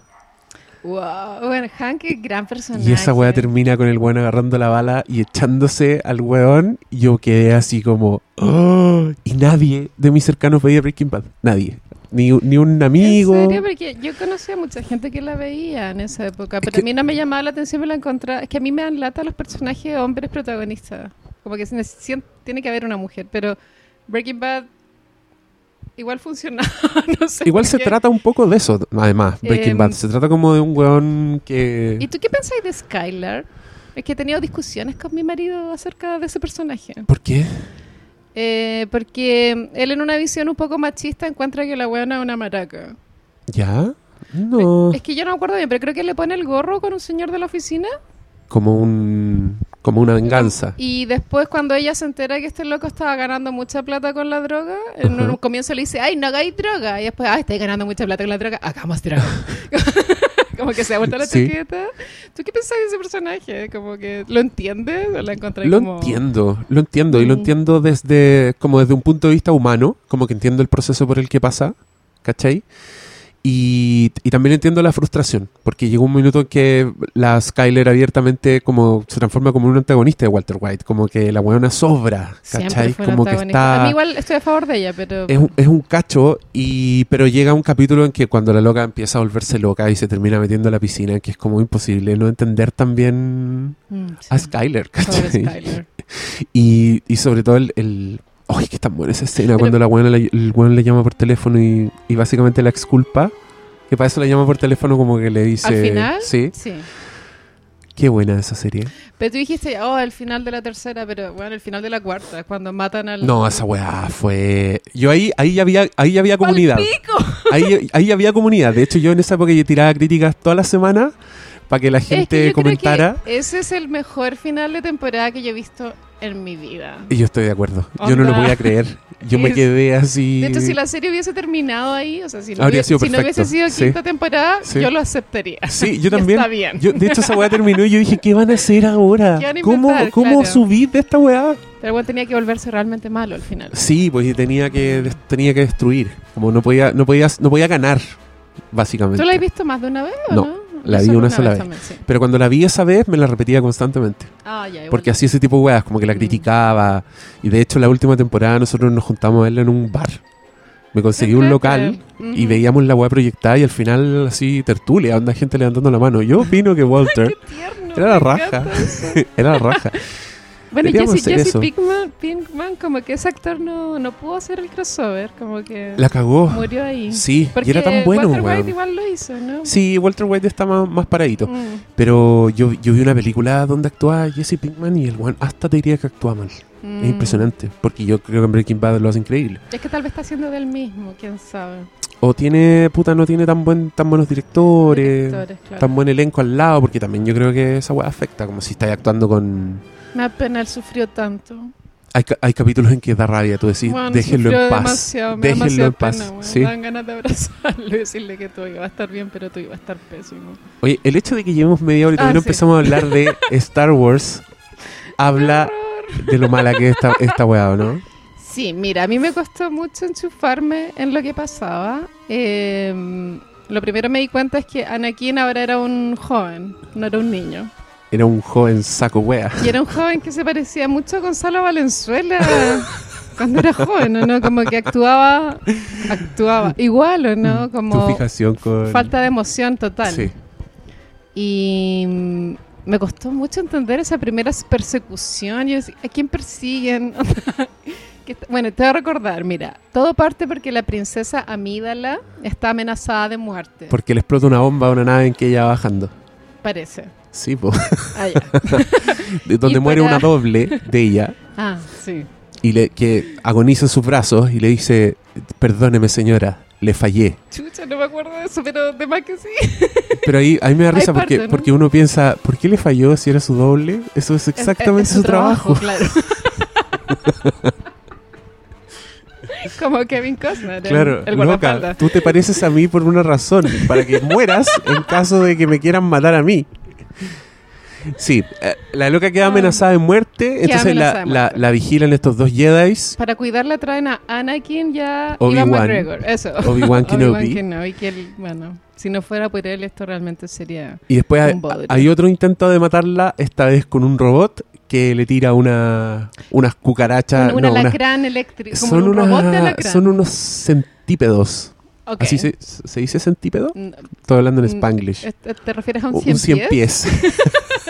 Wow. Bueno, Hank es gran personaje. Y esa weá termina con el weón agarrando la bala y echándose al weón. Y yo quedé así como. "Oh". Y nadie de mis cercanos veía Breaking Bad. Nadie. Ni, ni un amigo. ¿En serio? Porque yo conocía a mucha gente que la veía en esa época, pero que- a mí no me llamaba la atención, me la encontraba. Es que a mí me dan lata los personajes hombres protagonistas. Como que se tiene que haber una mujer, pero Breaking Bad igual funciona. no sé Igual se qué. trata un poco de eso, además, Breaking Em, Bad. Se trata como de un weón que. ¿Y tú qué pensáis de Skylar? Es que he tenido discusiones con mi marido acerca de ese personaje. ¿Por qué? Eh, porque él en una visión un poco machista encuentra que la weona es una maraca. ¿Ya? No. Es que yo no me acuerdo bien, pero creo que le pone el gorro con un señor de la oficina. Como un. Como una venganza. Y después cuando ella se entera que este loco estaba ganando mucha plata con la droga, en Ajá. un comienzo le dice, ay, no hagáis droga. Y después, ay, estoy ganando mucha plata con la droga, hagamos droga. Como que se ha vuelto la Sí. chaqueta. ¿Tú qué pensás de ese personaje? Como que, ¿lo entiendes? ¿O la encontré Lo como... entiendo, lo entiendo. Y lo Mm. entiendo desde. como desde un punto de vista humano. Como que entiendo el proceso por el que pasa. ¿Cachai? Y, y también entiendo la frustración, porque llegó un minuto en que la Skyler abiertamente como se transforma como un antagonista de Walter White, como que la weona sobra, ¿cachai? Como que está... A mí igual estoy a favor de ella, pero... Es un, es un cacho, y, pero llega un capítulo en que cuando la loca empieza a volverse loca y se termina metiendo en la piscina, que es como imposible no entender también Mm, sí. a Skyler, ¿cachai? Skyler. Y, y sobre todo el, el- Ay, que tan buena esa escena cuando la buena le, el weón le llama por teléfono y, y básicamente la exculpa. Que para eso le llama por teléfono como que le dice... ¿Al final? Sí. Sí. Qué buena esa serie. Pero tú dijiste, oh, el final de la tercera, pero bueno, el final de la cuarta, cuando matan al... No, esa weá fue... Yo ahí, ahí ya había, ahí ya había comunidad. ¡Palpico! Ahí, ahí había comunidad. De hecho, yo en esa época yo tiraba críticas toda la semana para que la Es que gente yo creo comentara. que ese es el mejor final de temporada que yo he visto en mi vida. Y yo estoy de acuerdo. Yo no lo Onda. podía creer. Yo me quedé así. De hecho, si la serie hubiese terminado ahí, o sea, si no, Habría hubiese, sido si no hubiese sido sí. quinta temporada, Sí. yo lo aceptaría. Sí, yo también. Está bien. Yo, de hecho, esa weá terminó y yo dije, ¿qué van a hacer ahora? ¿Qué van a ¿Cómo, inventar? cómo Claro. subir de esta weá? Pero bueno, tenía que volverse realmente malo al final. Sí, pues tenía que, tenía que destruir. Como no podía, no podía, no podía ganar, básicamente. ¿Tú la has visto más de una vez o No, no? La vi una sola vez. también, sí. Pero cuando la vi esa vez, me la repetía constantemente. Ah, ya. Porque hacía ese tipo de weas, como que la Mm. criticaba. Y de hecho, la última temporada nosotros nos juntamos a verla en un bar. Me conseguí un local y veíamos la wea proyectada y al final así tertulia, onda gente levantando la mano. Yo opino que Walter Qué tierno, era la raja. era la raja. Bueno, Jesse, Jesse. Pinkman, Pinkman, como que ese actor no, no pudo hacer el crossover, como que La cagó. murió ahí. Sí, Porque y era tan bueno, Walter. White igual lo hizo, ¿no? Sí, Walter White está más, más paradito. Mm. Pero yo, yo vi una película donde actuaba Jesse Pinkman y el one hasta te diría que actúa mal. Mm. Es impresionante. Porque yo creo que en Breaking Bad lo hace increíble. Es que tal vez está haciendo del mismo, quién sabe. O tiene, puta, no tiene tan buen tan buenos directores, Directores, claro. tan buen elenco al lado, porque también yo creo que esa weá afecta, como si estáis actuando con... Me da pena, él sufrió tanto. Hay, hay capítulos en que da rabia, tú decís, Bueno, déjenlo en paz. déjenlo en paz. pena, weón. sí. Dan ganas de abrazarlo y decirle que todo iba a estar bien, pero todo iba a estar pésimo. Oye, el hecho de que llevemos media hora y Ah, todavía no sí. empezamos a hablar de Star Wars, habla de lo mala que es esta, esta weá, ¿o ¿no? Sí, mira, a mí me costó mucho enchufarme en lo que pasaba. Eh, lo primero me di cuenta es que Anakin ahora era un joven, no era un niño. Era un joven saco wea. Y era un joven que se parecía mucho a Gonzalo Valenzuela cuando era joven, ¿o no? Como que actuaba, actuaba igual, ¿o no? Tu Como fijación con... falta de emoción total. Sí. Y mm, me costó mucho entender esa primera persecución. Yo decía, ¿a quién persiguen? Bueno, te voy a recordar, mira, todo parte porque la princesa Amídala está amenazada de muerte, Porque le explota una bomba a una nave en que ella va bajando. parece. Sí. Ah. De donde muere para- una doble de ella Ah, sí. y le, que agoniza en sus brazos y le dice, perdóneme señora, le fallé. Chucha, no me acuerdo de eso, pero de más que sí. Pero ahí, ahí me da risa porque, parte, ¿no? porque uno piensa, ¿por qué le falló si era su doble? Eso es exactamente Es- es su, trabajo. claro. Como Kevin Costner, Claro, el loca, tú te pareces a mí por una razón, para que mueras en caso de que me quieran matar a mí. Sí, eh, la loca queda Ah. amenazada de muerte, entonces la, vigilan estos dos Jedis, Para cuidarla traen a Anakin y a Obi-Wan. McGregor. Eso. Obi-Wan Kenobi. Kenobi, que él, bueno, si no fuera por él, esto realmente sería... y después hay, otro intento de matarla, esta vez con un robot que le tira una, unas cucarachas. un, un no, como son, un son unos centípedos. ¿Así se, se dice centípedo? Mm, Estoy hablando en mm, Spanglish. ¿te- ¿Te refieres a un Un 100 cien pies? pies.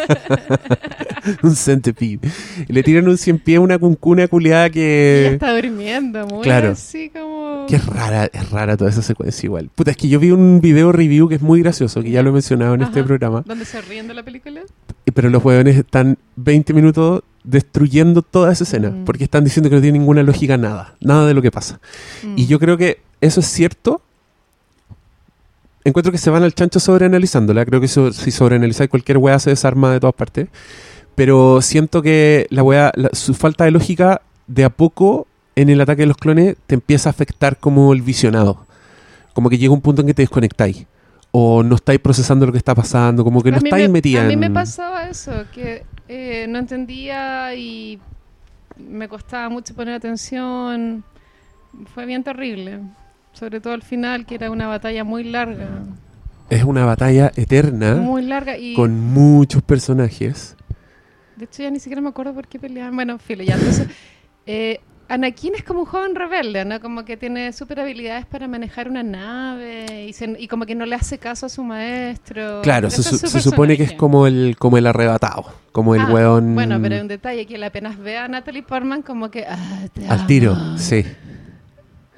un centipede. Le tiran un cien pies a una cuncuna culiada ella que... está durmiendo, muy claro. así como... Es rara, es rara toda esa secuencia igual. Puta, es que yo vi un video review que es muy gracioso, que ya lo he mencionado en este programa. ¿Dónde se ríen de la película? Pero los huevones están 20 minutos destruyendo toda esa escena. Mm. Porque están diciendo que no tiene ninguna lógica nada. Nada de lo que pasa. Y yo creo que eso es cierto. Encuentro que se van al chancho sobreanalizándola. Creo que si sobreanalizáis cualquier weá se desarma de todas partes. Pero siento que la weá, la- su falta de lógica, de a poco, en el ataque de los clones, te empieza a afectar como el visionado. Como que llega un punto en que te desconectáis. O no estáis procesando lo que está pasando. Como que no A mí estáis me- metida A mí me pasaba eso, que eh, no entendía y me costaba mucho poner atención. Fue bien terrible. Sobre todo al final, que era una batalla muy larga. Es una batalla eterna. Muy larga y... Con muchos personajes. De hecho, ya ni siquiera me acuerdo por qué peleaban. Bueno, filo, ya. Entonces, eh, Anakin es como un joven rebelde, ¿no? Como que tiene super habilidades para manejar una nave y, se- y como que no le hace caso a su maestro. Claro, se, su- se supone que es como el, como el arrebatado, como el Ah, weón Bueno, pero hay un detalle que él apenas ve a Natalie Portman como que... Ah, al tiro, sí.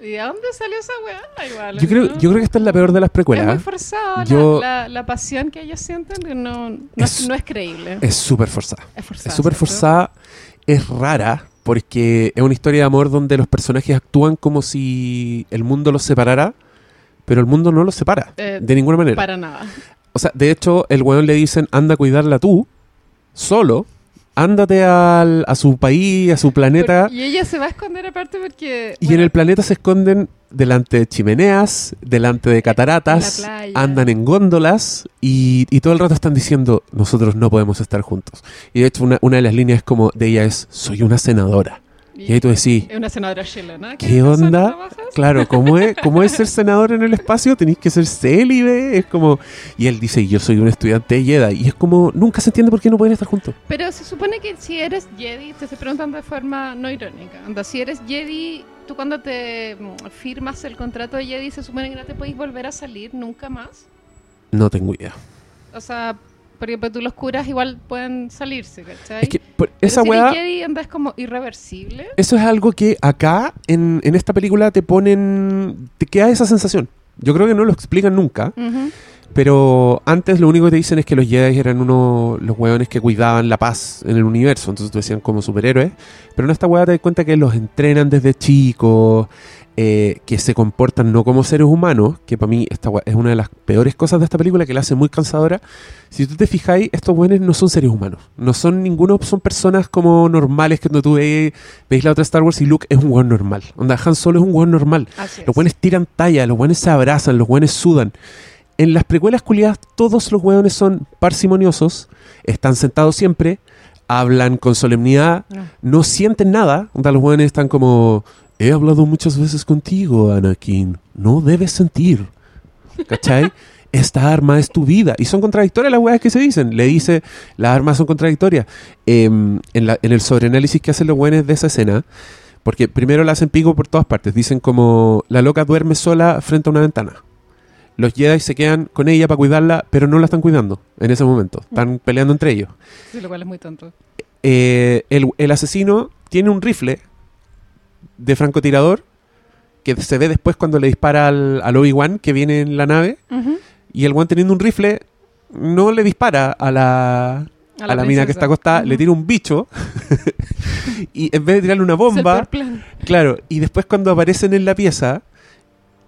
¿Y de dónde salió esa weá? Igual, Yo creo, ¿no? yo creo que esta es la peor de las Es precuelas. muy ¿eh? forzado. Yo- La, la- la pasión que ellos sienten no, no, Es- es, no es creíble. Es súper forzada. Es forzada. Es súper forzada, es rara, porque es una historia de amor donde los personajes actúan como si el mundo los separara, pero el mundo no los separa, Eh, de ninguna manera. Para nada. O sea, de hecho, el weón le dicen, anda a cuidarla tú, solo, ándate al- a su país, a su planeta, y ella se va a esconder aparte porque... y en el planeta se esconden delante de chimeneas, delante de cataratas, en andan en góndolas y, y todo el rato están diciendo, nosotros no podemos estar juntos. Y de hecho, una, una de las líneas como de ella es, soy una senadora. Y ahí tú decís, Es una senadora chilena. ¿Qué ¿Qué persona onda? Claro, ¿cómo es, cómo es ser senador en el espacio? Tenéis que ser célibe. Es como. Y él dice, yo soy un estudiante de Jedi. Y es como, nunca se entiende por qué no pueden estar juntos. Pero se supone que si eres Jedi, te estoy preguntando de forma no irónica. Anda, si eres Jedi, tú cuando te mm, firmas el contrato de Jedi, se supone que no te podéis volver a salir nunca más. No tengo idea. O sea, porque pues, tú los curas igual pueden salirse, ¿cachai? Es que por- Pero esa si weá. Jedi, como irreversible. Eso es algo que acá, en, en esta película, te ponen. Te queda esa sensación. Yo creo que no lo explican nunca. Pero antes lo único que te dicen es que los Jedi eran uno los hueones que cuidaban la paz en el universo. Entonces te decían como superhéroes. Pero en esta hueá te das cuenta que los entrenan desde chicos, eh, que se comportan no como seres humanos, que para mí esta es una de las peores cosas de esta película que la hace muy cansadora. Si tú te fijáis, estos hueones no son seres humanos. No son ninguno, son personas como normales que cuando tú veis, veis la otra Star Wars y Luke es un hueón normal. Onda, Han Solo es un hueón normal. Así. Los buenos tiran talla, los buenos se abrazan, los buenos sudan. En las precuelas culiadas todos los hueones son parsimoniosos, están sentados siempre, hablan con solemnidad, No. no sienten nada. Onda, los hueones están como, he hablado muchas veces contigo, Anakin, no debes sentir. ¿Cachai? Esta arma es tu vida. Y son contradictorias las weas que se dicen. Le dice, las armas son contradictorias. Em, en, la- en el sobreanálisis que hacen los buenos de esa escena, porque primero la hacen pico por todas partes. Dicen como la loca duerme sola frente a una ventana. Los Jedi se quedan con ella para cuidarla, pero no la están cuidando en ese momento. Están peleando entre ellos. Sí, lo cual es muy tonto. Eh, el, el asesino tiene un rifle de francotirador que se ve después cuando le dispara al, al Obi-Wan que viene en la nave. Y el Wan teniendo un rifle no le dispara a la, a la, mina que está acostada, le tira un bicho y en vez de tirarle una bomba, claro, y después cuando aparecen en la pieza,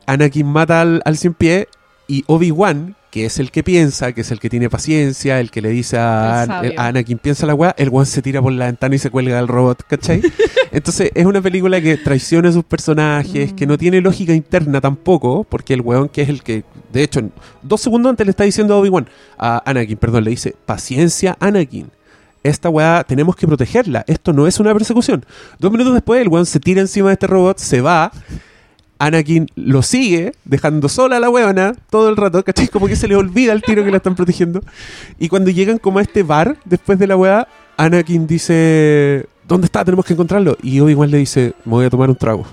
Anakin mata al, al cien pie y Obi-Wan, que es el que piensa, que es el que tiene paciencia, el que le dice a, a Anakin piensa la weá, el Wan se tira por la ventana y se cuelga del robot, ¿cachai? Entonces es una película que traiciona a sus personajes, Mm. que no tiene lógica interna tampoco, porque el weón que es el que, de hecho, dos segundos antes le está diciendo a Obi-Wan, a Anakin, perdón, le dice, paciencia Anakin. Esta weá tenemos que protegerla. Esto no es una persecución. Dos minutos después, el weón se tira encima de este robot, se va. Anakin lo sigue, dejando sola a la weona todo el rato, ¿cachai? Como que se le olvida el tiro que la están protegiendo. Y cuando llegan como a este bar, después de la weá, Anakin dice, ¿dónde está? Tenemos que encontrarlo. Y Obi-Wan le dice, me voy a tomar un trago.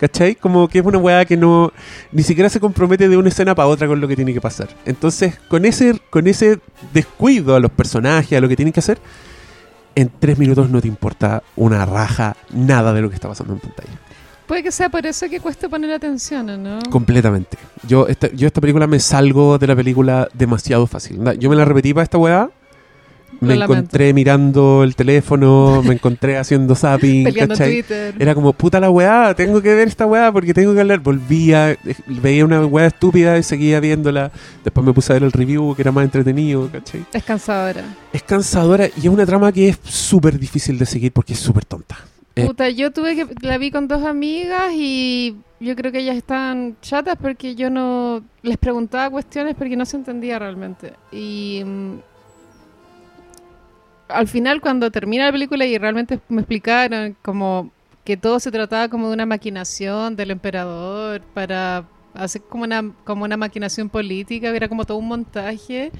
¿Cachai? Como que es una weá que no, ni siquiera se compromete de una escena para otra con lo que tiene que pasar. Entonces, con ese, con ese descuido a los personajes, a lo que tienen que hacer, en tres minutos no te importa una raja, nada de lo que está pasando en pantalla. Puede que sea por eso que cuesta poner atención, ¿o ¿no? Completamente. Yo esta, yo esta película me salgo de la película demasiado fácil. Yo me la repetí para esta weá. Lo Me lamento. encontré mirando el teléfono, me encontré haciendo zapping, Peleando ¿cachai? Twitter. Era como, puta la weá, tengo que ver esta weá porque tengo que hablar. Volvía, eh, veía una weá estúpida y seguía viéndola. Después me puse a ver el review que era más entretenido, ¿cachai? Es cansadora. Es cansadora y es una trama que es súper difícil de seguir porque es súper tonta. Eh. Puta, yo tuve que la vi con dos amigas y yo creo que ellas estaban chatas porque yo no les preguntaba cuestiones porque no se entendía realmente. Y mm, al final cuando termina la película y realmente me explicaron como que todo se trataba como de una maquinación del emperador para hacer como una como una maquinación política, era como todo un montaje.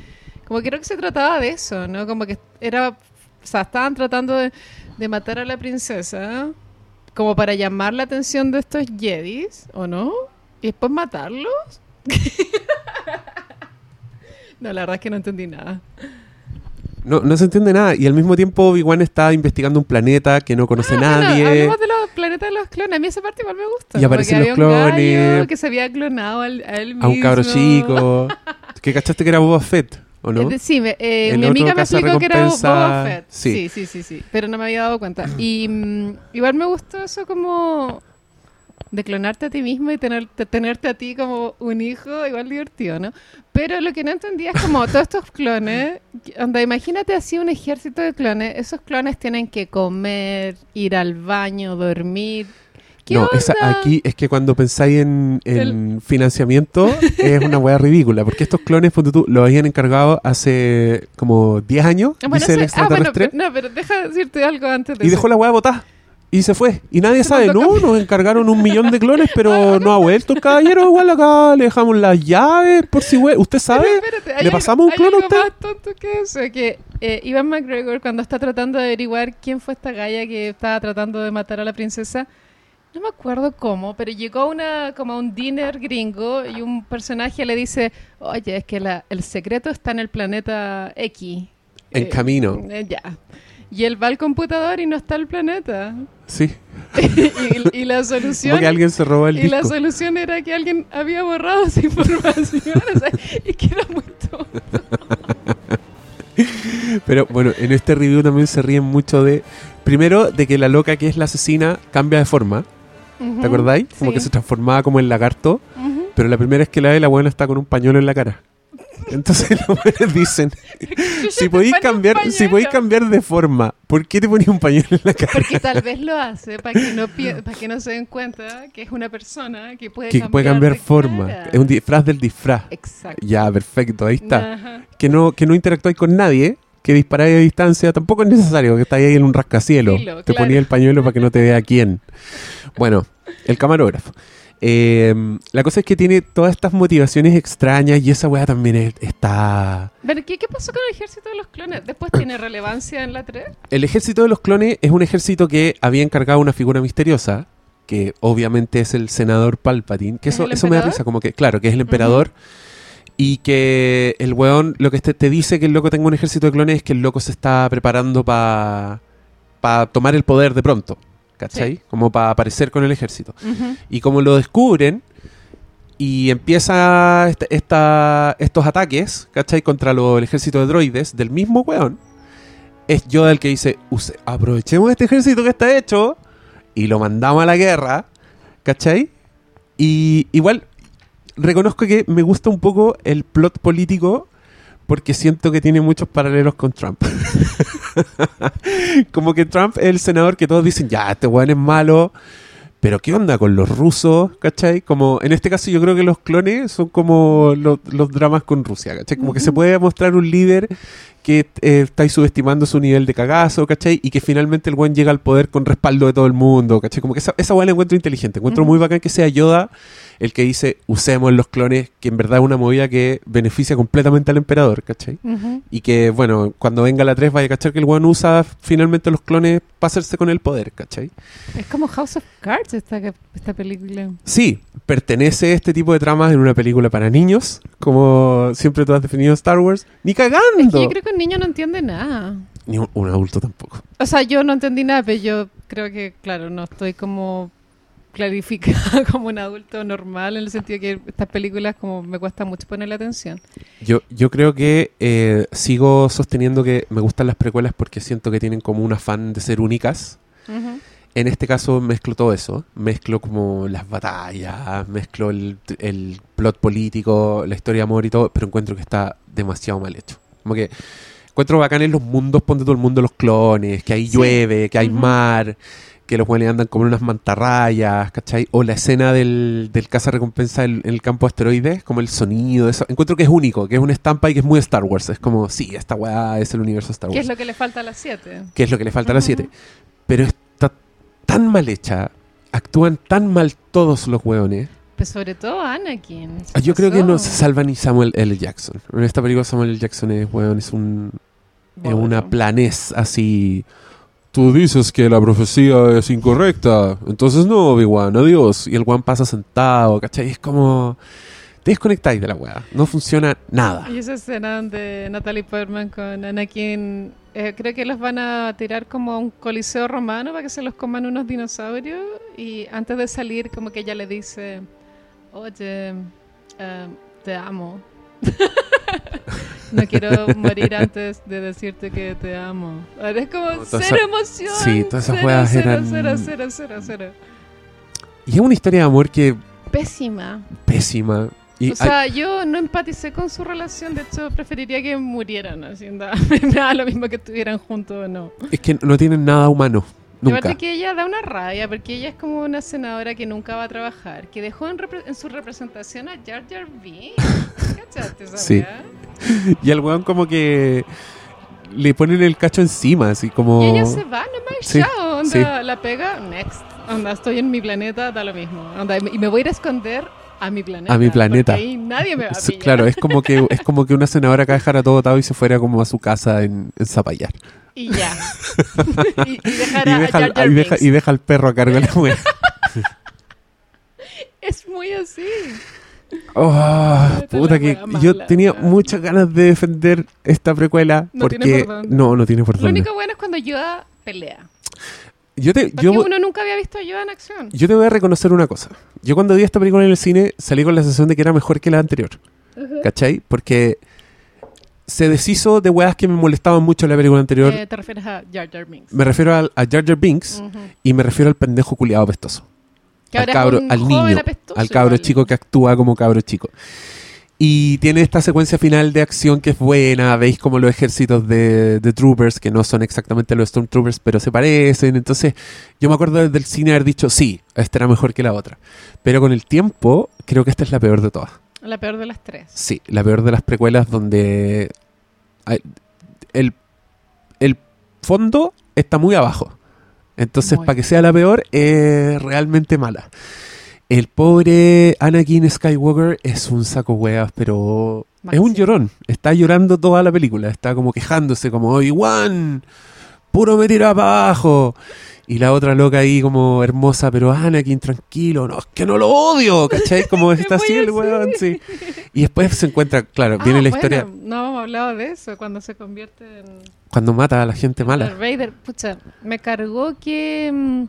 Como creo que se trataba de eso, ¿no? Como que era o sea, estaban tratando de, de matar a la princesa como para llamar la atención de estos Jedis, ¿o no? Y después matarlos. no, la verdad es que no entendí nada. No, no se entiende nada. Y al mismo tiempo Obi-Wan está investigando un planeta que no conoce Ah, nadie. Hablemos de los planetas de los clones. A mí esa parte igual me gusta. Y aparecen los clones. que se había clonado al- a él mismo. a un cabro chico. que cachaste que era Boba Fett, ¿o no? Eh, Sí, me- eh, mi amiga me explicó que era Boba Fett. sí. Sí. sí, sí, sí, Pero no me había dado cuenta. Y mm, igual me gustó eso como de clonarte a ti mismo y tener, tenerte a ti como un hijo, igual divertido, ¿no? Pero lo que no entendía es como todos estos clones, anda, imagínate así un ejército de clones, esos clones tienen que comer, ir al baño, dormir. ¿Qué no, onda? esa, aquí es que cuando pensáis en, en financiamiento es una weá ridícula, porque estos clones, ponte tú, los habían encargado hace como 10 años, Ah, bueno, dice el ese- ah, bueno, extraterrestre, pero- no, pero deja decirte algo antes de y eso. dejó la weá botada. Y se fue. Y nadie Se sabe, no, nos encargaron un millón de clones, pero no ha vuelto el caballero. Igual acá le dejamos las llaves, por si we- ¿Usted sabe? Espérate, ¿Le algo- pasamos un clon a usted? más tonto que eso, que eh, Ivan McGregor cuando está tratando de averiguar quién fue esta galla que estaba tratando de matar a la princesa, no me acuerdo cómo, pero llegó una, como a un dinner gringo y un personaje le dice, oye, es que la- el secreto está en el planeta X. En Eh, camino. eh, ya. Y él va al computador y no está el planeta. Sí. y, y la solución... Como que alguien se robó el Y la solución era que alguien había borrado esa información. o sea, y que era muy tonto. Pero bueno, en este review también se ríen mucho de. Primero, de que la loca que es la asesina cambia de forma. ¿Te acordáis? Como que se transformaba como en lagarto. Pero la primera vez que la ve, la buena está con un pañuelo en la cara. Entonces los buenos dicen: si podéis cambiar, si podéis cambiar de forma, ¿por qué te ponías un pañuelo en la cara? Porque tal vez lo hace para que no para que no se den cuenta que es una persona que puede Que cambiar puede cambiar de forma. cara. Es un disfraz del disfraz. Exacto. Ya, perfecto, ahí está. Ajá. Que no, que no interactuáis con nadie, que disparáis a distancia, tampoco es necesario, que estáis ahí en un rascacielos. Filo, te claro. ponía el pañuelo para que no te vea quién. Bueno, el camarógrafo. Eh, la cosa es que tiene todas estas motivaciones extrañas y esa weá también es- está... Pero, ¿qué, ¿qué pasó con el ejército de los clones? ¿Después tiene relevancia en la 3? El ejército de los clones es un ejército que había encargado una figura misteriosa, que obviamente es el senador Palpatine, que ¿Es eso, eso me da risa, como que, claro, que es el emperador, y que el weón, lo que te dice que el loco tenga un ejército de clones es que el loco se está preparando para tomar el poder de pronto, ¿cachai? Sí. Como para aparecer con el ejército. Y como lo descubren y empieza esta- esta- estos ataques, ¿cachai? Contra lo- el ejército de droides del mismo weón, es Yoda el que dice, "Use- aprovechemos este ejército que está hecho y lo mandamos a la guerra, ¿cachai? Y igual reconozco que me gusta un poco el plot político porque siento que tiene muchos paralelos con Trump. Como que Trump es el senador que todos dicen, ya, este weón es malo, pero ¿qué onda con los rusos? ¿Cachai? Como en este caso yo creo que los clones son como lo- los dramas con Rusia, ¿cachai? Como que se puede mostrar un líder que eh, estáis subestimando su nivel de cagazo, ¿cachai? Y que finalmente el buen llega al poder con respaldo de todo el mundo, ¿cachai? Como que esa, esa la encuentro inteligente. Encuentro muy bacán que sea Yoda el que dice, usemos los clones, que en verdad es una movida que beneficia completamente al emperador, ¿cachai? Y que, bueno, cuando venga la 3 vaya a cachar que el weón usa finalmente los clones para hacerse con el poder, ¿cachai? Es como House of Cards esta, esta película. Sí, pertenece este tipo de tramas en una película para niños, como siempre tú has definido Star Wars. Ni Es que cagando. yo creo que un niño no entiende nada. Ni un, un adulto tampoco. O sea, yo no entendí nada, pero yo creo que, claro, no estoy como clarificada como un adulto normal en el sentido que estas películas como me cuesta mucho ponerle atención. Yo, yo creo que eh, sigo sosteniendo que me gustan las precuelas porque siento que tienen como un afán de ser únicas. En este caso mezclo todo eso. Mezclo como las batallas, mezclo el, el plot político, la historia de amor y todo, pero encuentro que está demasiado mal hecho. Como que encuentro bacán en los mundos, ponte todo el mundo los clones, que ahí Sí. llueve, que hay mar, que los güeyes andan como en unas mantarrayas, ¿cachai? O la escena del, del caza recompensa en, el campo de asteroides, como el sonido, eso. Encuentro que es único, que es una estampa y que es muy Star Wars. Es como, sí, esta weá es el universo Star Wars ¿Qué es lo que le falta a las 7? que es lo que le falta a la Ujú. 7. Pero está tan mal hecha, actúan tan mal todos los hueones. Pues sobre todo Anakin. Ah, Yo creo que no pasó. se salva ni Samuel L. Jackson. En esta película Samuel L. Jackson es, hueón, es, un, es una Bueno. planez así tú dices que la profecía es incorrecta, entonces no, Obi-Wan, adiós. Y el Wan pasa sentado, ¿cachai? Es como... Te desconectáis de la weá, no funciona nada. Y esa escena de Natalie Portman con Anakin, eh, creo que los van a tirar como a un coliseo romano para que se los coman unos dinosaurios. Y antes de salir, como que ella le dice, oye, eh, te amo. no quiero morir antes de decirte que te amo. Ahora es como No, cero emoción. sí, todas esas cero, eran- Cero, cero, cero, cero. Y es una historia de amor que Pésima. pésima. Y o sea, yo no empaticé con su relación, de hecho preferiría que murieran, así, da- me da lo mismo que estuvieran juntos o no. hay- es que no tienen nada humano. Nunca. aparte que ella da una rabia, porque ella es como una senadora que nunca va a trabajar, que dejó en, repre- en su representación a Jar Jar Binks. ¿Cachaste esa Sí. Y al weón como que le ponen el cacho encima, así como... Y ella se va nomás, Sí, chao, onda, la pega, next. Onda, estoy en mi planeta, da lo mismo. Onda, y me voy a ir a esconder a mi planeta. A mi planeta. ahí nadie me va a Sí, pillar. Claro, es como que es como que una senadora que dejara todo atado y se fuera como a su casa en, en Zapallar. Y ya. y, y dejar Y a deja, Jar Jar y, deja, y deja al perro a cargo de la wea. Es muy así. Oh, puta que yo mala, tenía muchas ganas de defender esta precuela No tiene porque perdón. no, no tiene por Lo dónde. único bueno es cuando Yoda pelea. Yo te, Porque yo, uno nunca había visto a Yoda en acción. yo te voy a reconocer una cosa. Yo cuando vi esta película en el cine salí con la sensación de que era mejor que la anterior. ¿Cachai? Porque se deshizo de weas que me molestaban mucho en la película anterior. Eh, te refieres a Jar Jar Binks. Me refiero al- a, Jar Jar Binks Ujú. y me refiero al pendejo culiado apestoso. Que al cabro, al niño, apestoso al cabro igual. chico que actúa como cabro chico. Y tiene esta secuencia final de acción que es buena, veis como los ejércitos de, de troopers, que no son exactamente los Stormtroopers, pero se parecen. Entonces, yo me acuerdo desde el cine haber dicho, sí, esta era mejor que la otra. Pero con el tiempo, creo que esta es la peor de todas. La peor de las tres. Sí, la peor de las precuelas donde hay- el, el fondo está muy abajo. Entonces, para que sea la peor, es realmente mala. El pobre Anakin Skywalker es un saco huevas, pero es un llorón. Está llorando toda la película. Está como quejándose, como, Obi-Wan, puro me tira para abajo. Y la otra loca ahí como hermosa, pero Anakin, tranquilo, no, es que no lo odio, ¿cachai? Como está así el weón, sí. Y después se encuentra, claro, Ah, viene la bueno, historia No hemos hablado de eso, cuando se convierte en cuando mata a la gente mala. Darth Vader. Pucha, me cargó que, mm,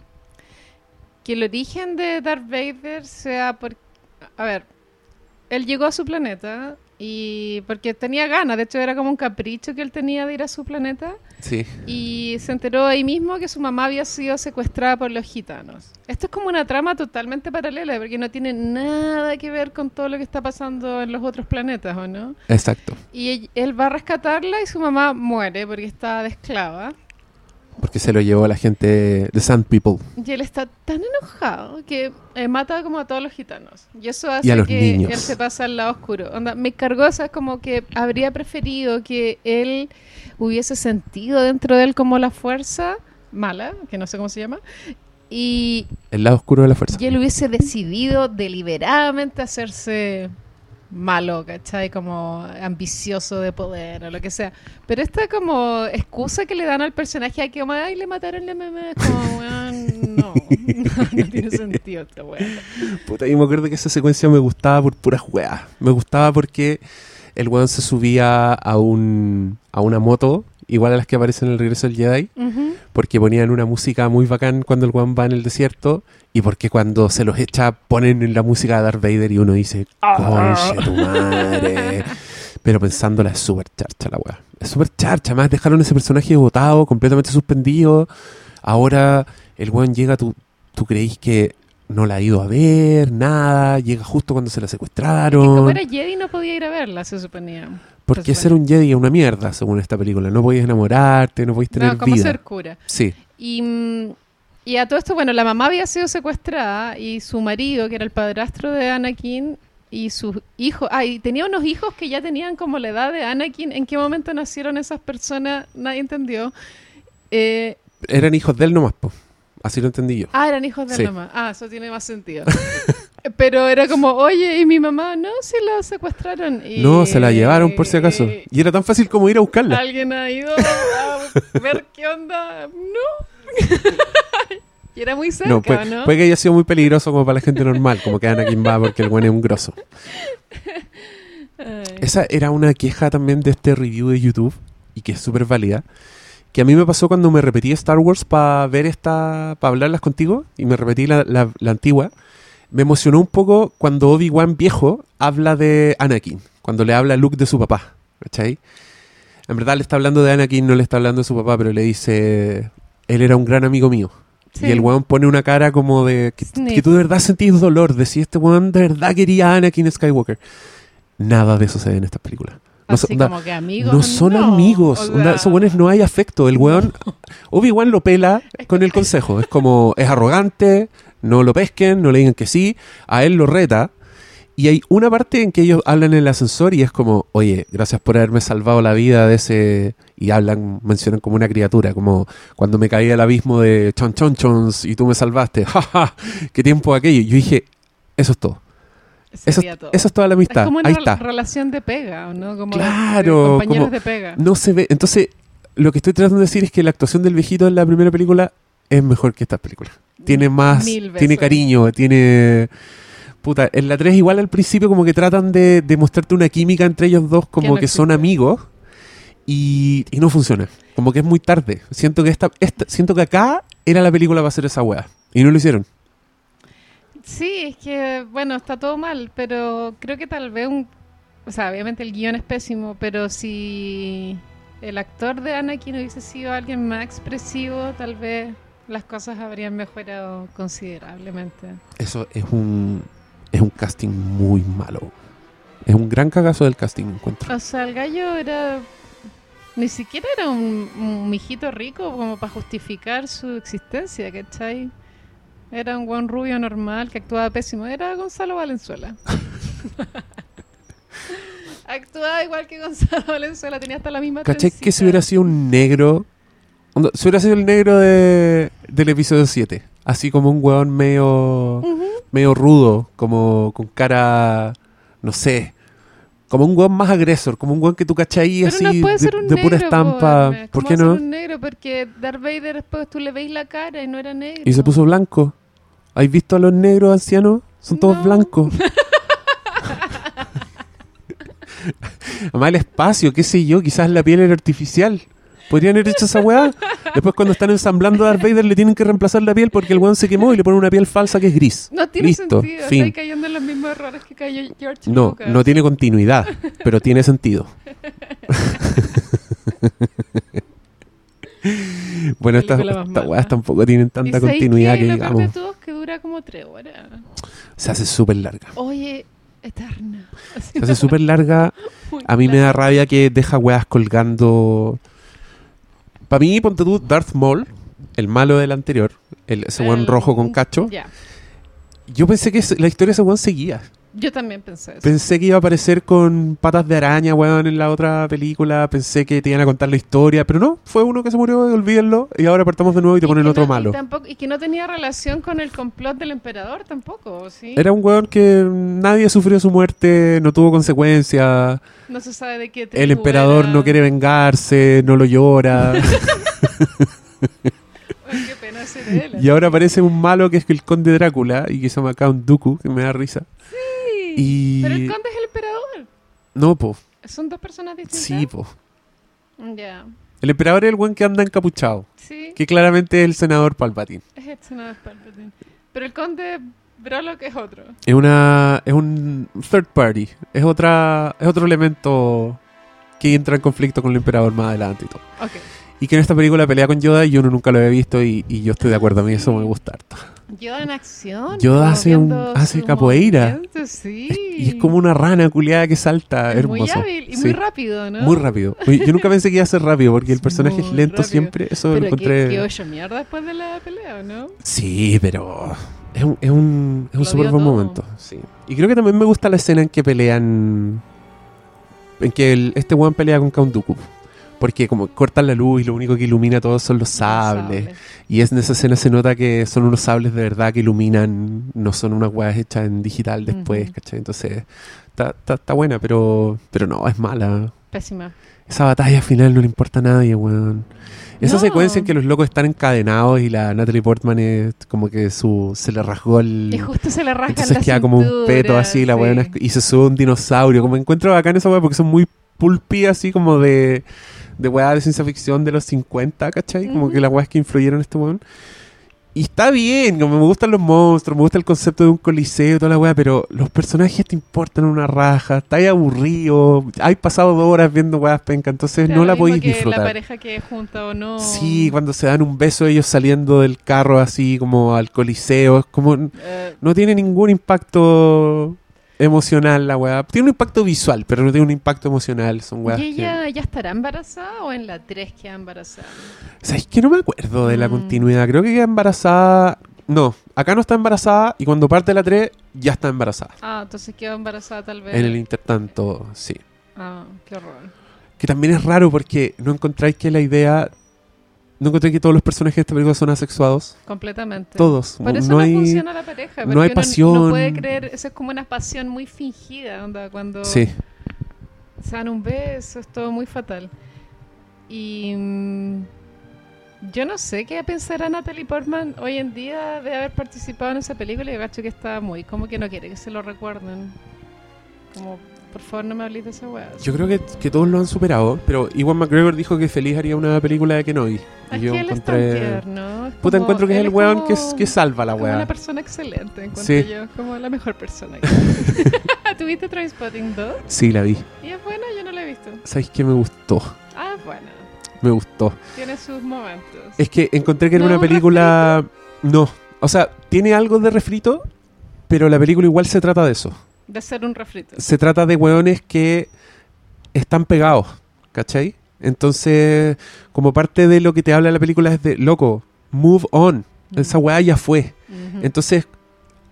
que el origen de Darth Vader sea por... A ver, él llegó a su planeta y porque tenía ganas, de hecho era como un capricho que él tenía de ir a su planeta Sí. y se enteró ahí mismo que su mamá había sido secuestrada por los gitanos. Esto es como una trama totalmente paralela porque no tiene nada que ver con todo lo que está pasando en los otros planetas, ¿o no? Exacto. Y él, él va a rescatarla y su mamá muere porque está de esclava. Porque se lo llevó a la gente de Sand People. Y él está tan enojado que eh, mata como a todos los gitanos. Y eso Y a hace los que niños. él se pasa al lado oscuro. Onda, me cargó, o sea, como que habría preferido que él hubiese sentido dentro de él como la fuerza mala, que no sé cómo se llama, y, El lado oscuro de la fuerza. y él hubiese decidido deliberadamente hacerse malo, ¿cachai? Como ambicioso de poder o lo que sea. Pero esta como excusa que le dan al personaje a que ay, le mataron la mamá, es como, weón, no, no, tiene sentido esta weón. Puta, y me acuerdo que esa secuencia me gustaba por puras weas. Me gustaba porque el weón se subía a un a una moto, igual a las que aparecen en el regreso del Jedi, porque ponían una música muy bacán cuando el weón va en el desierto, y porque cuando se los echa ponen en la música de Darth Vader y uno dice, conche tu madre. Pero pensándola es súper charcha la wea. Es súper charcha. Además dejaron ese personaje botado, completamente suspendido. Ahora el weón llega, tú, tú creís que no la ha ido a ver, nada. Llega justo cuando se la Que como secuestraron. era Jedi no podía ir a verla, se suponía. Porque se ser un Jedi es una mierda, según esta película. No podías enamorarte, no podías tener No, como vida. ser cura. Sí, Y, mm, y a todo esto, bueno, la mamá había sido secuestrada y su marido, que era el padrastro de Anakin, y sus hijos, ah, y tenía unos hijos que ya tenían como la edad de Anakin. ¿En qué momento nacieron esas personas? Nadie entendió. Eh, eran hijos de él nomás, po. Así lo entendí yo. ah, eran hijos de Sí. la mamá. Ah, eso tiene más sentido. Pero era como, oye, ¿y mi mamá? No, sí la secuestraron. Y, No, se la llevaron por si acaso. Y era tan fácil como ir a buscarla. ¿Alguien ha ido a ver qué onda? No. Y era muy cerca, No, ¿no? puede, puede que haya sido muy peligroso como para la gente normal, como que Anakin va porque el buen es un grosso. Ay. Esa era una queja también de este review de YouTube y que es súper válida. Que a mí me pasó cuando me repetí Star Wars para ver esta, para hablarlas contigo y me repetí la, la- la antigua. Me emocionó un poco cuando Obi-Wan viejo habla de Anakin, cuando le habla a Luke de su papá. ¿Cachai? En verdad le está hablando de Anakin, no le está hablando de su papá, pero le dice, él era un gran amigo mío. Sí. Y el weón pone una cara como de que, que tú de verdad sentís dolor, de si este weón de verdad quería a Anakin Skywalker. Nada de eso se ve en estas películas. No, Así son- como que amigos. no son no. amigos, onda, esos weones no hay afecto. El weón, Obi-Wan lo pela con el consejo. Es como, es arrogante, no lo pesquen, no le digan que sí, a él lo reta. Y hay una parte en que ellos hablan en el ascensor y es como, oye, gracias por haberme salvado la vida de ese... Y hablan, mencionan como una criatura, como cuando me caí al abismo de chon chon chons y tú me salvaste. ¡Ja, ja! ¿Qué tiempo aquello? Yo dije, eso es todo. Eso, sería todo. eso es toda la Es amistad. como una Ahí está. relación de pega, ¿no? Como de- Claro, de compañeros como- de pega. No se ve. Entonces, lo que estoy tratando de decir es que la actuación del viejito en la primera película es mejor que esta película. Tiene más, Mil veces. tiene cariño, tiene... Puta, en la 3 igual al principio como que tratan de, de mostrarte una química entre ellos dos como no que son amigos y, y no funciona. Como que es muy tarde. Siento que esta, esta, siento que acá era la película para hacer esa weá. Y no lo hicieron. Sí, es que, bueno, está todo mal, pero creo que tal vez un... O sea, obviamente el guion es pésimo, pero si el actor de Anakin hubiese sido alguien más expresivo, tal vez las cosas habrían mejorado considerablemente. Eso es un, es un casting muy malo. Es un gran cagazo del casting, encuentro. O sea, el gallo era... Ni siquiera era un, un mijito rico como para justificar su existencia, ¿cachai? Era un buen rubio normal que actuaba pésimo. Era Gonzalo Valenzuela. actuaba igual que Gonzalo Valenzuela, tenía hasta la misma ¿Cachai que si hubiera sido un negro? Onda, Si hubiera sido el negro de, del episodio 7. Así como un weón medio, Ujú. medio rudo, como con cara, no sé, como un weón más agresor, como un weón que tú cachai así no puede de, ser un de negro, pura estampa. po. ¿Por ¿Cómo qué a ser no? un negro? Porque Darth Vader después tú le veis la cara y no era negro. Y se puso blanco. ¿Has visto a los negros ancianos? Son todos No. blancos. Además el espacio, qué sé yo, quizás la piel era artificial. Podrían haber hecho esa weá. Después cuando están ensamblando a Darth Vader le tienen que reemplazar la piel porque el weón se quemó y le ponen una piel falsa que es gris. No tiene Listo, sentido. fin. Cayendo en los mismos errores que cayó George No, Lucas. no tiene continuidad, pero tiene sentido. bueno, estas weas tampoco tienen ¿Y tanta continuidad que de digamos. que dura como tres horas. Se hace súper larga. Oye, eterna. Se hace súper larga. A mí me da rabia que deja weas colgando. Para mí, ponte tú, Darth Maul, el malo del anterior, el, ese El- rojo con cacho. Yo pensé que la historia de ese weón seguía. Yo también pensé eso. Pensé que iba a aparecer con patas de araña, weón, en la otra película. Pensé que te iban a contar la historia. Pero no, fue uno que se murió, olvídenlo. Y ahora partamos de nuevo y te Y ponen otro no- malo. Y, tampoco, y que no tenía relación con el complot del emperador tampoco, ¿sí? Era un weón que nadie sufrió su muerte, no tuvo consecuencias. No se sabe de qué El emperador era. no quiere vengarse, no lo llora. Qué pena ser él. y ahora aparece un malo que es el conde Drácula y que se llama Count Dooku, que me da risa. Sí. Y- Pero el conde es el emperador. No, po. Son dos personas distintas. Sí, po. Ya. El emperador es el weón que anda encapuchado. Sí. Que claramente es el senador Palpatine. Es no es Palpatine. Pero el conde Brolo que es otro. Es una es un third party, es otra es otro elemento que entra en conflicto con el emperador más adelante y todo. Ok. Y que en esta película pelea con Yoda y uno nunca lo había visto y, y yo estoy de acuerdo, a mí eso me gusta harto. Yoda en acción. Yoda hace un- hace capoeira. Y es como una rana culiada que salta, Es muy hábil y Sí, muy rápido, ¿no? muy rápido. Yo nunca pensé que iba a ser rápido porque el personaje es lento rápido. siempre, eso lo encontré. que, que mierda después de la pelea, ¿o ¿no? Sí, pero es un, es un, es un súper buen todo. momento. Sí. Y creo que también me gusta la escena en que pelean. En que el- este weón pelea con Count Dooku. Porque como cortan la luz y lo único que ilumina todo son los sables. Sable. Y es, en esa escena se nota que son unos sables de verdad que iluminan, no son unas weas hechas en digital después. ¿cachai? Entonces, está, buena, pero, pero no, es mala. Pésima. Esa batalla final no le importa a nadie, weón. Esa No. secuencia en que los locos están encadenados y la Natalie Portman es como que su se le rasgó el... Y justo se le rasga Entonces la queda como un peto así, la sí. es- y se sube un dinosaurio. Como encuentro bacán esa weá porque son muy pulpy, así como de, de weá de ciencia ficción de los 50, ¿cachai? Como que las weas que influyeron en este weón. Y está bien, como me gustan los monstruos, me gusta el concepto de un coliseo y toda la weá, pero los personajes te importan una raja, está ahí aburrido, hay pasado dos horas viendo weas penca, entonces no la podéis disfrutar. La pareja que junta o no. Sí, cuando se dan un beso ellos saliendo del carro así como al coliseo, es como Eh, no tiene ningún impacto emocional la weá. Tiene un impacto visual, pero no tiene un impacto emocional. Son weas ¿Y que... ella ya estará embarazada o en la 3 queda embarazada? ¿Sabes que No me acuerdo de la Mm. continuidad. Creo que queda embarazada... No, acá no está embarazada y cuando parte la 3 ya está embarazada. Ah, entonces quedó embarazada tal vez. En el intertanto, sí. Ah, qué horror. Que también es raro porque no encontráis que la idea... No encontráis que todos los personajes de esta película son asexuados. Completamente. Todos. Por eso no no, hay... funciona la pareja. no hay pasión. No puede creer, eso es como una pasión muy fingida, onda, cuando Sí. se dan un beso, es todo muy fatal. Y mm, yo no sé qué pensará Natalie Portman hoy en día de haber participado en esa película. Yo cacho que está muy, como que no quiere que se lo recuerden. Como, por favor, no me hables de esa weá. Yo creo que, que todos lo han superado, pero Iwan McGregor dijo que feliz haría una película de Kenobi. Y Es yo que él es tan encontré... tierno. es Puta, como- encuentro que es el weón que, como- que salva la como weá. una persona excelente, encuentro Sí. yo. Como la mejor persona. ¿Tuviste Trainspotting 2? Sí, la vi. Y es buena, yo no la he visto. ¿Sabes qué me gustó? Ah, es buena. Me gustó. Tiene sus momentos. Es que encontré que era ¿No una un película... No. O sea, tiene algo de refrito, pero la película igual se trata de eso. De ser un refrito. Se trata de weones que están pegados, ¿cachai? Entonces, como parte de lo que te habla la película es de, loco, move on. Esa weá ya fue. Entonces,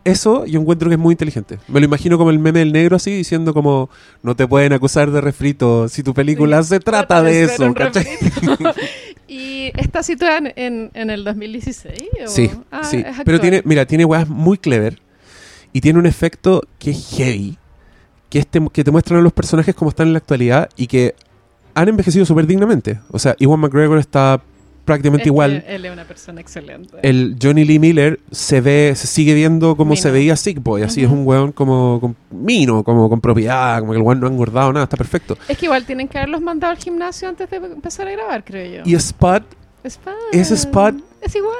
eso yo encuentro que es muy inteligente. Me lo imagino como el meme del negro así, diciendo como, no te pueden acusar de refrito si tu película Sí, se trata de eso, ¿cachai? y está situada en, el 2016. ¿o? Sí, Ah, sí. Pero tiene, mira, tiene weas muy clever y tiene un efecto que es heavy, que, es te, que te muestran a los personajes como están en la actualidad y que han envejecido súper dignamente. O sea, Iwan McGregor está prácticamente Es igual. Él es una persona excelente. El Johnny Lee Miller se ve, se sigue viendo como Mino. se veía Sick Boy, así es un weón como con mino, como con propiedad, como que el weón no ha engordado nada, está perfecto. Es que igual tienen que haberlos mandado al gimnasio antes de empezar a grabar, creo yo. Y Spot, Spot. ese Spot- Es igual.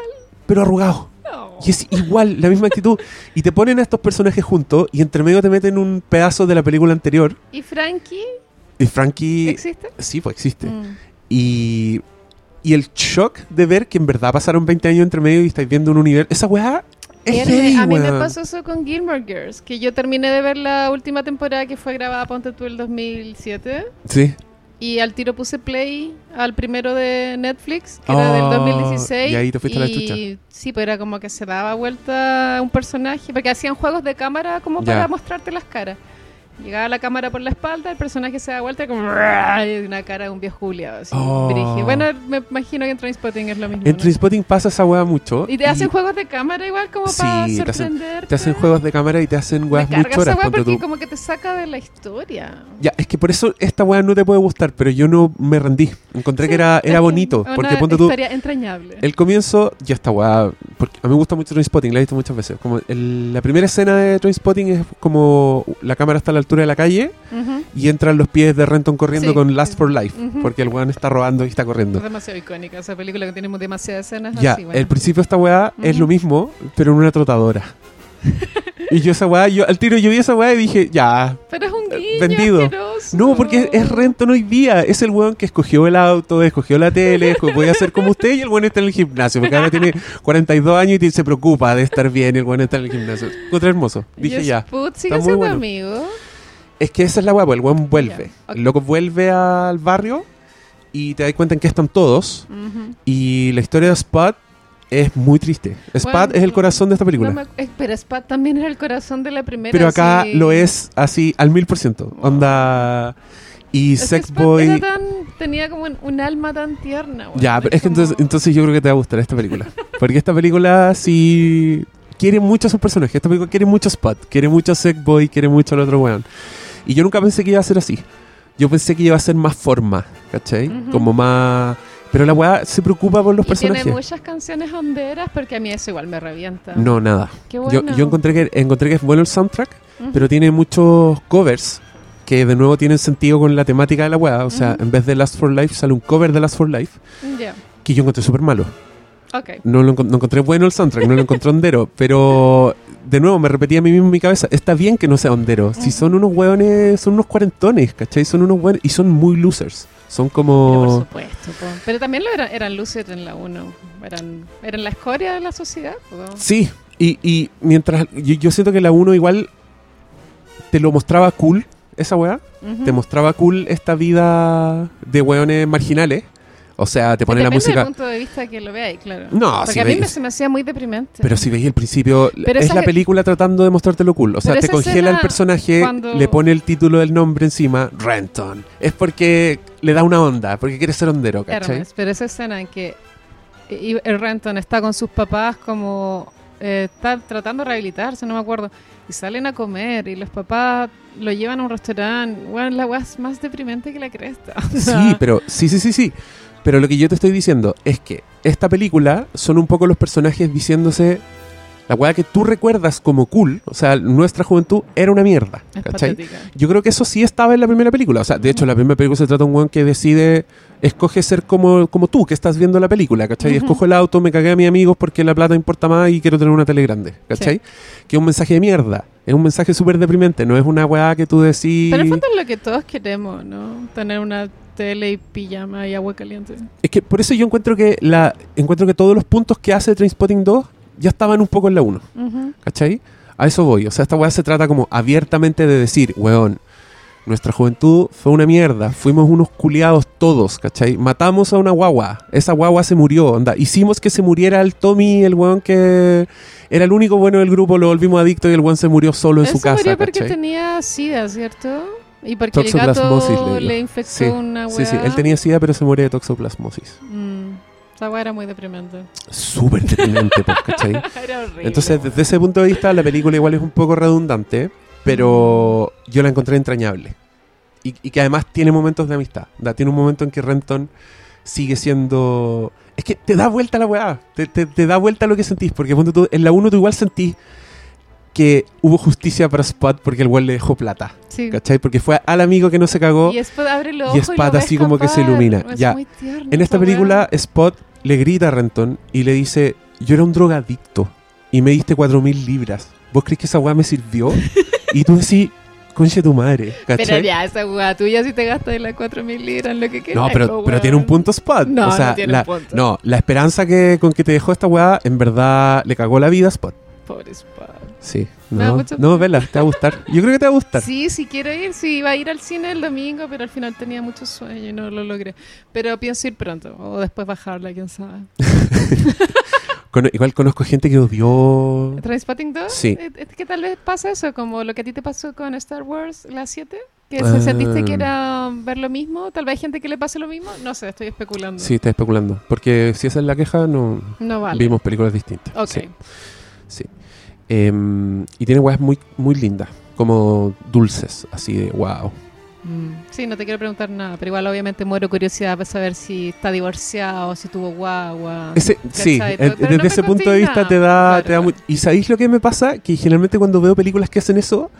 pero arrugado. No. Y es igual, la misma actitud. Y te ponen a estos personajes juntos y entre medio te meten un pedazo de la película anterior. ¿Y Frankie Y Frankie... existe? Sí, pues existe. Mm. Y, y el shock de ver que en verdad pasaron 20 años entre medio y estáis viendo un universo. Esa weá es heavy, a mí me pasó eso con Gilmore Girls, que yo terminé de ver la última temporada que fue grabada, ponte tú, el 2007, Sí. Y al tiro puse play al primero de Netflix, que era del 2016. y ahí te fuiste a la chucha. Sí, pues era como que se daba vuelta un personaje, porque hacían juegos de cámara como Ya. para mostrarte las caras. Llegaba la cámara por la espalda, el personaje se da vuelta y como y una cara de un viejo Juliado. Así, Oh. Bueno, me imagino que en Trainspotting es lo mismo. En ¿no? Trainspotting pasa esa weá mucho. Y te hacen juegos de cámara igual como Sí, para sorprenderte. te hacen juegos de cámara y te hacen weas muy esa choras. weá ponte porque tú. como que te saca de la historia. Ya, es que por eso esta weá no te puede gustar, pero yo no me rendí. Encontré Sí, que era, era bonito. una Porque ponte tú, entrañable. el comienzo, ya está weá. Porque a mí me gusta mucho Trainspotting, la he visto muchas veces. Como el- la primera escena de Trainspotting es como la cámara está a la altura de la calle Ujú. y entran los pies de Renton corriendo Sí, con Last for Life. Ujú. Porque el weón está robando y está corriendo. Es demasiado icónica esa película que tiene demasiadas escenas Ya, así. bueno. el principio de esta weá es Ujú. lo mismo, pero en una trotadora. y yo esa weá, yo, al tiro yo vi esa weá y dije, ya. Pero es un eh, guiño vendido. asqueroso. No, porque es, es Renton hoy día. Es el weón que escogió el auto, escogió la tele, voy a ser como usted y el weón está en el gimnasio. Porque ahora tiene 42 años y se preocupa de estar bien y el weón está en el gimnasio. Encontré hermoso. Dije ¿Y ya. Spud sigue está muy siendo bueno. amigo. Es que esa es la weá, pues, el weón vuelve. Ya, ok. El loco vuelve al barrio y te das cuenta en que están todos. Ujú. Y la historia de Spot es muy triste. Spot Bueno, es el corazón de esta película. No me- eh, pero Spud también era el corazón de la primera. pero acá sí. lo es así al mil por ciento. Onda. Y Es que Sex Spud Boy. era tan- tenía como un, alma tan tierna. weón. Ya, pero es que como- entonces, entonces yo creo que te va a gustar esta película. Porque esta película sí quiere mucho a sus personajes. Esta película quiere mucho a Spot, quiere mucho a Sex Boy, quiere mucho al otro weón. Y yo nunca pensé que iba a ser así. Yo pensé que iba a ser más forma, ¿cachai? Ujú. Como más... Pero la weá se preocupa por los Y tiene personajes. muchas canciones honderas porque a mí eso igual me revienta. No, nada. Qué Yo, bueno. yo encontré, que, encontré que es bueno el soundtrack, Ujú. pero tiene muchos covers que de nuevo tienen sentido con la temática de la weá. O sea, Ujú. en vez de Last for Life sale un cover de Last for Life Ya, que yo encontré súper malo. ok. No lo no encontré bueno el soundtrack, no lo encontré hondero, pero de nuevo me repetí a mí mismo en mi cabeza, está bien que no sea hondero, si son unos hueones, son unos cuarentones, ¿cachai? Son unos hueones y son muy losers, son Pero como... por supuesto. po. Pero también lo eran, eran luces en la 1. Eran, eran la escoria de la sociedad. po. Sí, y, y mientras, yo, yo siento que la 1 igual te lo mostraba cool, esa weá, te mostraba cool esta vida de hueones marginales, o sea, te pone la música... del punto de vista que lo veáis, claro. No, Porque si a mí veis- me, se me hacía muy deprimente. Pero si veis el principio, Pero es la que- película tratando de mostrártelo cool. O sea, Pero te congela el personaje, cuando- le pone el título del nombre encima, Renton. Es porque le da una onda, porque quiere ser hondero, ¿cachai? Hermes, pero esa escena en que el Renton está con sus papás como eh, está tratando de rehabilitarse, no me acuerdo, y salen a comer y los papás lo llevan a un restaurante, bueno, la weá es más deprimente que la cresta. Sí, pero sí, sí, sí, sí. Pero lo que yo te estoy diciendo es que esta película son un poco los personajes diciéndose la weá que tú recuerdas como cool, o sea, nuestra juventud era una mierda, ¿cachai? Yo creo que eso sí estaba en la primera película. O sea, de hecho, la primera película se trata de un weón que decide, escoge ser como, como tú, que estás viendo la película, ¿cachai? Ujú. Escojo el auto, me cagué a mis amigos porque la plata importa más y quiero tener una tele grande, ¿cachai? Que es un mensaje de mierda. Es un mensaje súper deprimente. No es una weá que tú decís... Pero en el fondo es lo que todos queremos, ¿no? Tener una tele y pijama y agua caliente. Es que por eso yo encuentro que la encuentro que todos los puntos que hace Trainspotting 2 ya estaban un poco en la 1. Ujú. ¿Cachai? A eso voy. O sea, esta weá se trata como abiertamente de decir, weón, nuestra juventud fue una mierda. Fuimos unos culiados todos, ¿cachai? Matamos a una guagua. Esa guagua se murió, onda. Hicimos que se muriera el Tommy, el weón que era el único bueno del grupo, lo volvimos adicto y el weón se murió solo en su se casa, murió porque ¿cachai? tenía sida, ¿cierto? Y porque el gato le le, infectó Sí, una Sí, sí, weá. él tenía sida, pero se muere de toxoplasmosis. Mm, esa weá era muy deprimente. Súper deprimente, pues, ¿cachai? era horrible. Entonces, desde ese punto de vista, la película igual es un poco redundante, pero yo la encontré entrañable. Y, y que además tiene momentos de amistad. Da, Tiene un momento en que Renton sigue siendo... Es que te da vuelta la weá. Te, te- te da vuelta lo que sentís. Porque tú, en la 1 tú igual sentís que hubo justicia para Spot porque el weón le dejó plata. Sí. ¿Cachai? Porque fue al amigo que no se cagó. Y Spot abre los y ojos Spot lo ve así como que se ilumina. Es Ya. muy tierno En esta película. Spot le grita a Renton y le dice: Yo era un drogadicto y me diste 4.000 libras. ¿Vos crees que esa weá me sirvió? y tú decís: Conche tu madre. ¿Cachai? Pero ya, esa weá tuya si te gastas las 4.000 libras en lo que quieras. no, pero, pero tiene un punto Spot. No, o sea, no tiene la, un punto. no, la esperanza que, con que te dejó esta weá, en verdad le cagó la vida a Spot. Pobre Spot. Sí. No, mucho- no, vela, te va a gustar. Yo creo que te va a gustar. Sí, sí quiero ir, sí iba a ir al cine el domingo, pero al final tenía mucho sueño y no lo logré. Pero pienso ir pronto, o después bajarla, quién sabe. Igual conozco gente que odió. ¿Trainspotting 2? Sí. Es es que tal vez pasa eso, como lo que a ti te pasó con Star Wars, la 7, que Ah. se sentiste que era ver lo mismo, tal vez hay gente que le pase lo mismo, no sé, estoy especulando. Sí, está especulando. Porque si esa es la queja, no No vale. vimos películas distintas. Ok. Sí. Sí. Em, y tiene weas muy, muy lindas, como dulces, así de wow. Mm. Sí, no te quiero preguntar nada, pero igual obviamente muero curiosidad para saber si está divorciado, si tuvo guagua. Ese, sí, desde ese punto de vista nada. te da, Claro, te da muy-. ¿Y sabéis lo que me pasa? Que generalmente cuando veo películas que hacen eso,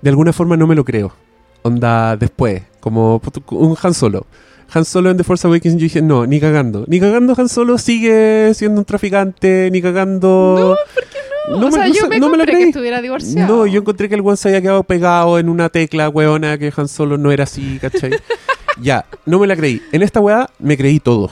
de alguna forma no me lo creo. Onda después, como un Han Solo. Han Solo en The Force Awakens yo dije, no, ni cagando. Ni cagando Han Solo sigue siendo un traficante, ni cagando... No, o sea, yo me, no me lo compré que creí. estuviera divorciado. No, yo encontré que el one se había quedado pegado en una tecla, weona, que Han Solo no era así, ¿cachai? ya, no me la creí. En esta weá me creí todo.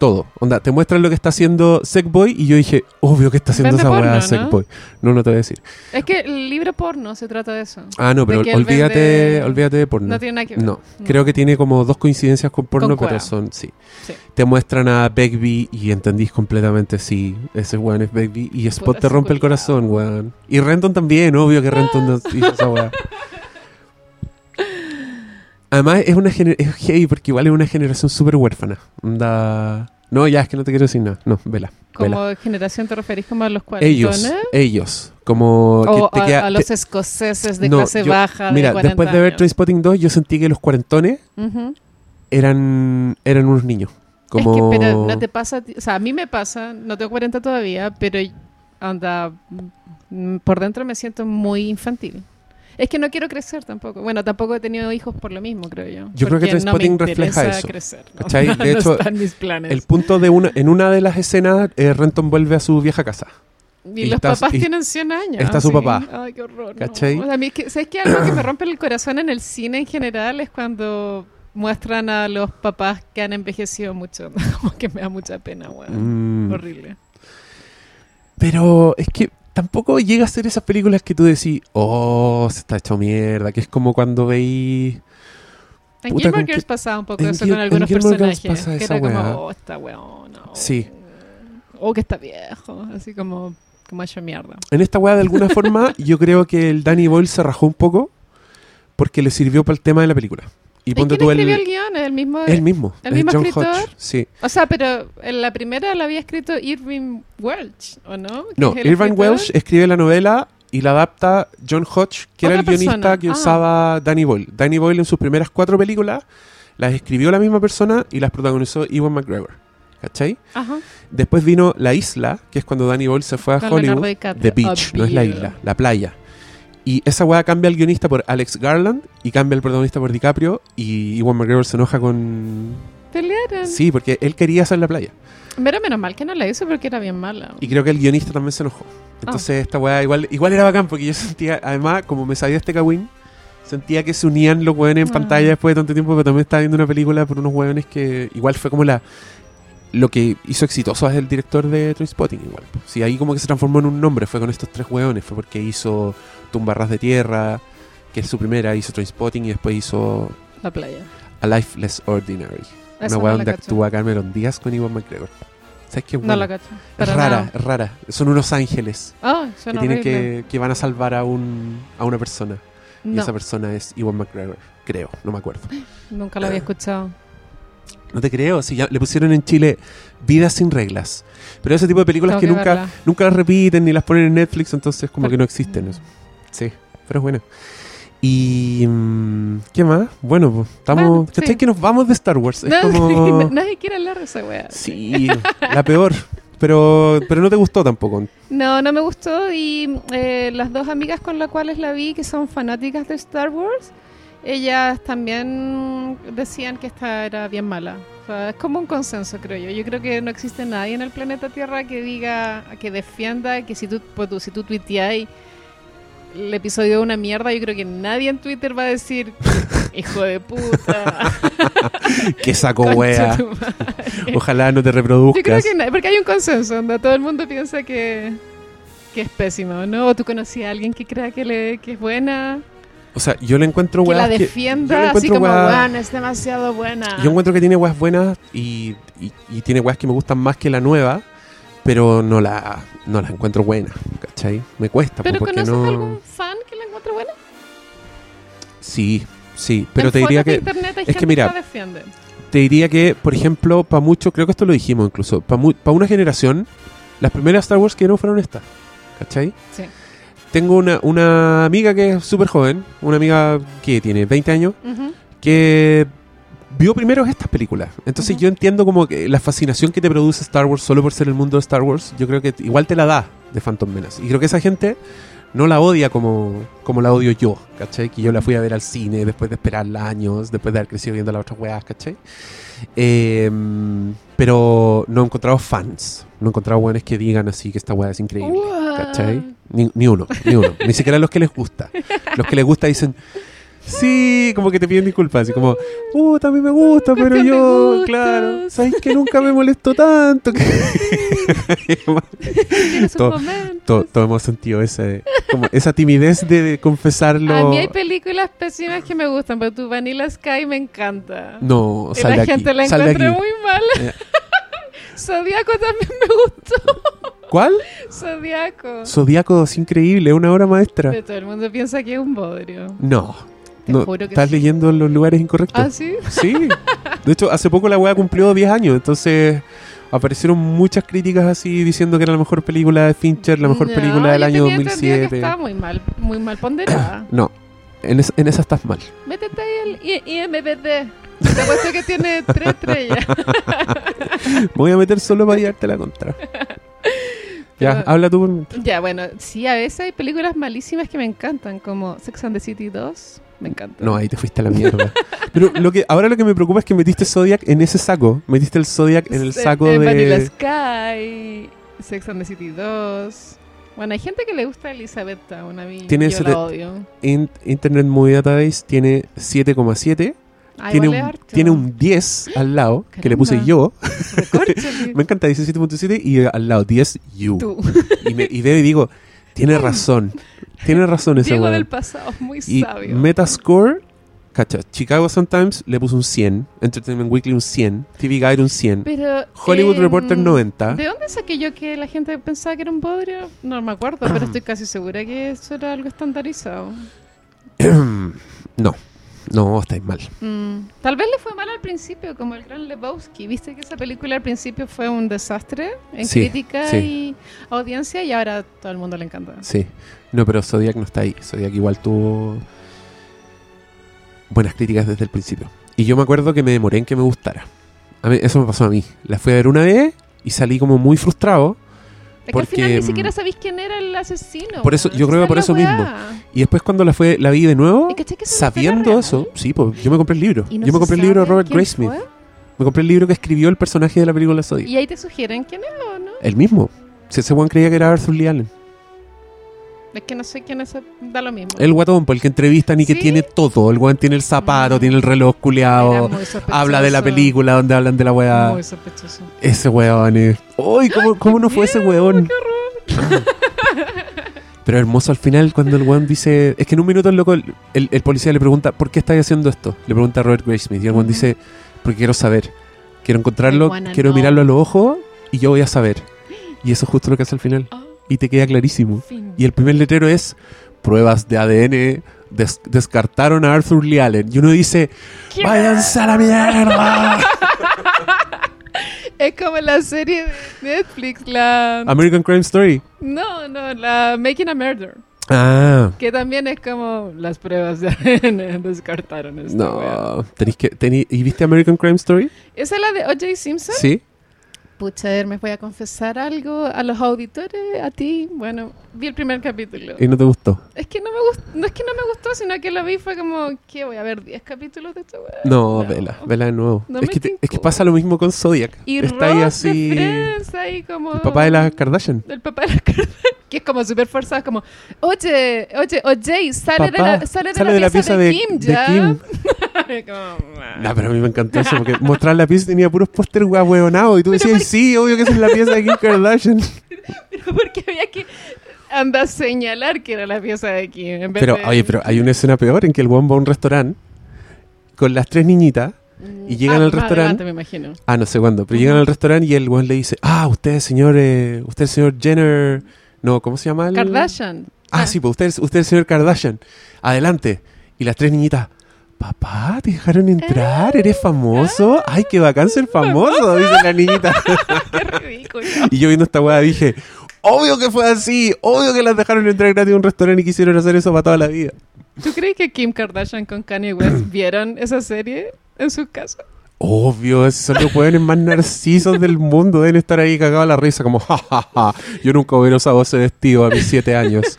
Todo. Onda, te muestran lo que está haciendo Sackboy y yo dije, obvio que está haciendo Vende esa weá porno, ¿no? Sackboy. No, no te voy a decir. Es que el libro porno se trata de eso. Ah, no, pero olvídate, vende- olvídate de porno. No tiene nada que ver. No, creo que tiene como dos coincidencias con porno, Con pero son, sí. Sí. Te muestran a Begbie y entendís completamente, sí, ese weón es Begbie. Y Spot Puta, te rompe el corazón, weón. Y Renton también, obvio que Renton hizo esa weá. Además, es una es heavy porque igual es una generación súper huérfana. Onda, No, ya es que no te quiero decir nada. No, vela. Como vela. generación te referís como a los cuarentones. Ellos, ellos. Como O que a, queda- a los te- escoceses de No, clase yo- baja de Mira, 40 después de ver. Trainspotting 2, yo sentí que los cuarentones eran, eran unos niños. Como... Es que, pero no te pasa, o sea, a mí me pasa, no tengo 40 todavía, pero anda, por dentro me siento muy infantil. Es que no quiero crecer tampoco. Bueno, tampoco he tenido hijos por lo mismo, creo yo. Yo creo que Porque no Trainspotting refleja eso. crecer, ¿no? ¿Cachai? De No hecho, están mis. El punto de una, en una de las escenas, eh, Renton vuelve a su vieja casa. y y los está- papás y tienen 100 años. está su sí. papá. Ay, qué horror. no. O sea, a mí ¿Sabes qué? Algo que me rompe el corazón en el cine en general es cuando muestran a los papás que han envejecido mucho. Como que me da mucha pena, weón. Mm. Horrible. Pero es que tampoco llega a ser esas películas que tú decís, oh, se está hecho mierda, que es como cuando veí... En Gilmore ¿con qué- Girls pasaba un poco eso Gil- con algunos personajes. pasa que esa era como, oh, está weón. no. Sí. O que está viejo. Así como, como hecho mierda. En esta weá, de alguna forma, yo creo que el Danny Boyle se rajó un poco porque le sirvió para el tema de la película. Y ¿Y ponte quién tú escribió el el... guion? ¿El mismo? El mismo, ¿El es mismo John escritor? Hodge, sí. O sea, pero en la primera la había escrito Irving Welch, ¿o no? No, Irving. Welsh escribe la novela y la adapta John Hodge, que era el guionista que Ah. usaba Danny Boyle. Danny Boyle en sus primeras cuatro películas las escribió la misma persona y las protagonizó Ewan McGregor. ¿Cachai? Ajá. Después vino La Isla, que es cuando Danny Boyle se fue a Con Hollywood. The Beach, no es la isla, la playa. Y esa weá cambia el guionista por Alex Garland y cambia el protagonista por DiCaprio y Ewan McGregor se enoja con... Pelearon. Sí, porque él quería hacer la playa. Pero menos mal que no la hizo porque era bien mala. Y creo que el guionista también se enojó. Entonces esta weá igual, igual era bacán porque yo sentía, además, como me sabía este cagüín, sentía que se unían los weones en Ah. pantalla después de tanto tiempo, pero también estaba viendo una película por unos weones que igual fue como la lo que hizo exitoso es el director de Trainspotting igual. Sí, ahí como que se transformó en un nombre, fue con estos tres weones, fue porque hizo Tumbarras de Tierra, que es su primera, hizo Trainspotting y después hizo La playa. A Life Less Ordinary. Esa una no weá la donde cacho. actúa Cameron Díaz con Iwan McGregor. ¿Sabes qué? No la cacho. Es rara, nada. es rara. Son unos ángeles Ah, que tienen que, que van a salvar a un a una persona. Y No, esa persona es Iwan McGregor, creo, no me acuerdo. nunca la había escuchado. No te creo, si ya le pusieron en Chile Vidas sin reglas. Pero ese tipo de películas Tengo que, que nunca nunca las repiten ni las ponen en Netflix, entonces como Pero- que no existen. eso. Sí, pero es bueno. Y mm, ¿qué más? Bueno, pues, estamos, Bueno, ¿cachai? sí. Que nos vamos de Star Wars. Es No, como Nadie quiere hablar de esa wea. Sí, la peor. Pero, pero no te gustó tampoco. No, no me gustó y eh, las dos amigas con las cuales la vi, que son fanáticas de Star Wars, ellas también decían que esta era bien mala. O sea, es como un consenso, creo yo. Yo creo que no existe nadie en el planeta Tierra que diga, que defienda que si tú, pues tú- si tú tuiteáis el episodio de una mierda, yo creo que nadie en Twitter va a decir, hijo de puta. Que saco wea. tu madre". Ojalá no te Yo creo reproduzcas. que no, porque hay un consenso donde todo el mundo piensa que, que es pésimo, ¿no? O tú conocías a alguien que crea que, le, que es buena, O sea, yo le encuentro que weas la que- yo le defienda, así como, bueno, es demasiado buena. Yo encuentro que tiene weas buenas y, y, y tiene weas que me gustan más que la nueva, pero no la, no la encuentro buena, ¿cachai? Me cuesta, ¿Pero pues, porque conoces no... algún fan que la encuentre buena? Sí, sí, pero En te diría que... internet hay es que gente mira, la defiende. Te diría que, por ejemplo, para mucho, creo que esto lo dijimos incluso, para una generación, las primeras Star Wars que no fueron estas, ¿cachai? Sí. Tengo una, una amiga que es súper joven, una amiga que tiene 20 años, que vio primero estas películas. Entonces Ujú. yo entiendo como que la fascinación que te produce Star Wars solo por ser el mundo de Star Wars, yo creo que igual te la da de Phantom Menace. Y creo que esa gente no la odia como, como la odio yo, ¿cachai? Que yo la fui a ver al cine después de esperar años, después de haber crecido viendo las otras weas, ¿cachai? Eh, pero no he encontrado fans, no he encontrado weones que digan así que esta wea es increíble. ¿Cachai? Ni, ni uno, ni uno. ni siquiera los que les gusta. Los que les gusta dicen, sí, como que te piden disculpas. Así como, puta, a mí me gusta, pero yo, claro, sabéis que nunca me molestó tanto. Tiene sus To- momentos. To- Todos hemos sentido ese, como esa timidez de, confesarlo. A mí hay películas pésimas que me gustan, pero tu Vanilla Sky me encanta. No, Y sal de la aquí. gente la encuentra muy mal. Eh. Zodíaco también me gustó. ¿Cuál? Zodíaco. Zodíaco es increíble, una obra maestra. Pero todo el mundo piensa que es un bodrio. No. Te no juro que estás sí. leyendo en los lugares incorrectos. ¿Ah, sí? Sí. De hecho, hace poco la weá cumplió 10 años, entonces Aparecieron muchas críticas así diciendo que era la mejor película de Fincher, la mejor No, película del yo año tenía entendido que 2007. Estaba muy mal, muy mal ponderada. No, en, es- en esa estás mal. Métete ahí el I- IMBD. Te apuesto que tiene tres estrellas. Voy a meter solo para llevarte la contra. ya, habla tú por mientras. ya, bueno, sí, a veces hay películas malísimas que me encantan, como Sex and the City 2. Me encanta. No, ahí te fuiste a la mierda. Pero lo que ahora lo que me preocupa es que metiste Zodiac en ese saco. Metiste el Zodiac en el saco en Vanilla de. Sky, Sex and the City 2. Bueno, hay gente que le gusta Elizabeth Town, a mí Tiene yo la odio. In- Internet Movie Database tiene 7,7. Ah, Tiene, un- harto. tiene un 10 al lado que le puse yo. Me encanta, dice 7.7 y al lado 10 you. Tú. Y, me, y veo y digo, tiene razón. Tiene razón ese Diego del pasado, muy Y sabio. Metascore, cacha, Chicago Sun-Times le puso un 100, Entertainment Weekly un 100, TV Guide un 100, Pero, Hollywood em, Reporter 90. ¿De dónde saqué yo que la gente pensaba que era un bodrio? No me acuerdo, pero estoy casi segura que eso era algo estandarizado. no, no, estáis mal. Mm, Tal vez le fue mal al principio, como el Gran Lebowski. Viste que esa película al principio fue un desastre en Sí, crítica sí. y audiencia y ahora todo el mundo le encanta. Sí. No, pero Zodiac no está ahí. Zodiac igual tuvo buenas críticas desde el principio. Y yo me acuerdo que me demoré en que me gustara. A mí- eso me pasó a mí. La fui a ver una vez y salí como muy frustrado. Es que al final Porque, ni siquiera mm, sabéis quién era el asesino. por eso- yo creo que por es eso mismo. Y después cuando la, fue, la vi de nuevo, ¿Y cachai que eso es una sabiendo eso, sí, pues yo me compré el libro. No yo me compré el libro de Robert Graysmith. Me compré el libro que escribió el personaje de la película Zodiac. Y ahí te sugieren quién es o no. El mismo. Si ese weón creía que era Arthur Lee Allen. Es que no sé quién es, da lo mismo. El guatón, por el que entrevistan y que tiene todo. El weón tiene el zapato, Mm. tiene el reloj culeado. Habla de la película donde hablan de la weá. Muy sospechoso. Ese weón es. ¡Uy! ¿cómo, ¿Cómo no fue ese weón? Pero hermoso al final cuando el weón dice. Es que en un minuto el loco, el, el- el policía le pregunta, ¿por qué estáis haciendo esto? Le pregunta a Robert Graysmith. Y el weón dice, porque quiero saber. Quiero encontrarlo, quiero know. mirarlo a los ojos y yo voy a saber. Y eso es justo lo que hace al final. Ah, Y te queda clarísimo. fin. Y el primer letrero es pruebas de ADN des- descartaron a Arthur Lee Allen. Y uno dice, ¿Qué? váyanse a la mierda. Es como la serie de Netflix, la... American Crime Story. No, no, la Making a Murder. Ah, Que también es como las pruebas de ADN descartaron wea. no. Tenéis que, tení- ¿Y viste American Crime Story? ¿Esa es la de O.J. Simpson? Sí. Pucha, me voy a confesar algo a los auditores, a ti. Bueno, vi el primer capítulo. Y no te gustó. Es que no me gustó, no es que no me gustó, sino que lo vi fue como, ¿qué? Voy a ver 10 capítulos de esta wea. No, vela, vela de nuevo. No es, que te- es que pasa lo mismo con Zodiac. Y Está ahí Ross así. de Friends, ahí como... El papá de las Kardashian. El papá de las Kardashian, que es como súper forzado, como, oye, oye, oye, sale, de la, sale de la pieza, de, Kim, ya. Kim. Como. No, pero a mí me encantó eso porque mostrar la pieza tenía puros póster huevonados y tú Pero decías, por- sí, obvio que esa es la pieza de Kim Kardashian. Pero porque había que andar a señalar que era la pieza de Kim. En vez Pero, de- oye, pero hay una escena peor en que el weón va a un restaurante con las tres niñitas. y llegan Ah, al restaurante. me imagino. Ah, no sé cuándo, pero llegan al restaurante y el weón le dice, ah, usted señor, eh, usted es señor Jenner. No, ¿cómo se llama? el- Kardashian. Ah, sí, pues usted es, usted es el señor Kardashian. Adelante. Y las tres niñitas, papá, ¿te dejaron entrar? ¿Eres Ah. famoso? Ay, qué bacán ser famoso, dice la niñita. Qué ridículo. y yo viendo esta weá dije, obvio que fue así, obvio que las dejaron entrar gratis a un restaurante y quisieron hacer eso para toda la vida. ¿Tú crees que Kim Kardashian con Kanye West vieron esa serie en su casa? Obvio, esos son los hueones más narcisos del mundo. Deben estar ahí cagados a la risa, como, jajaja. Yo nunca hubiera usado ese vestido a mis siete años.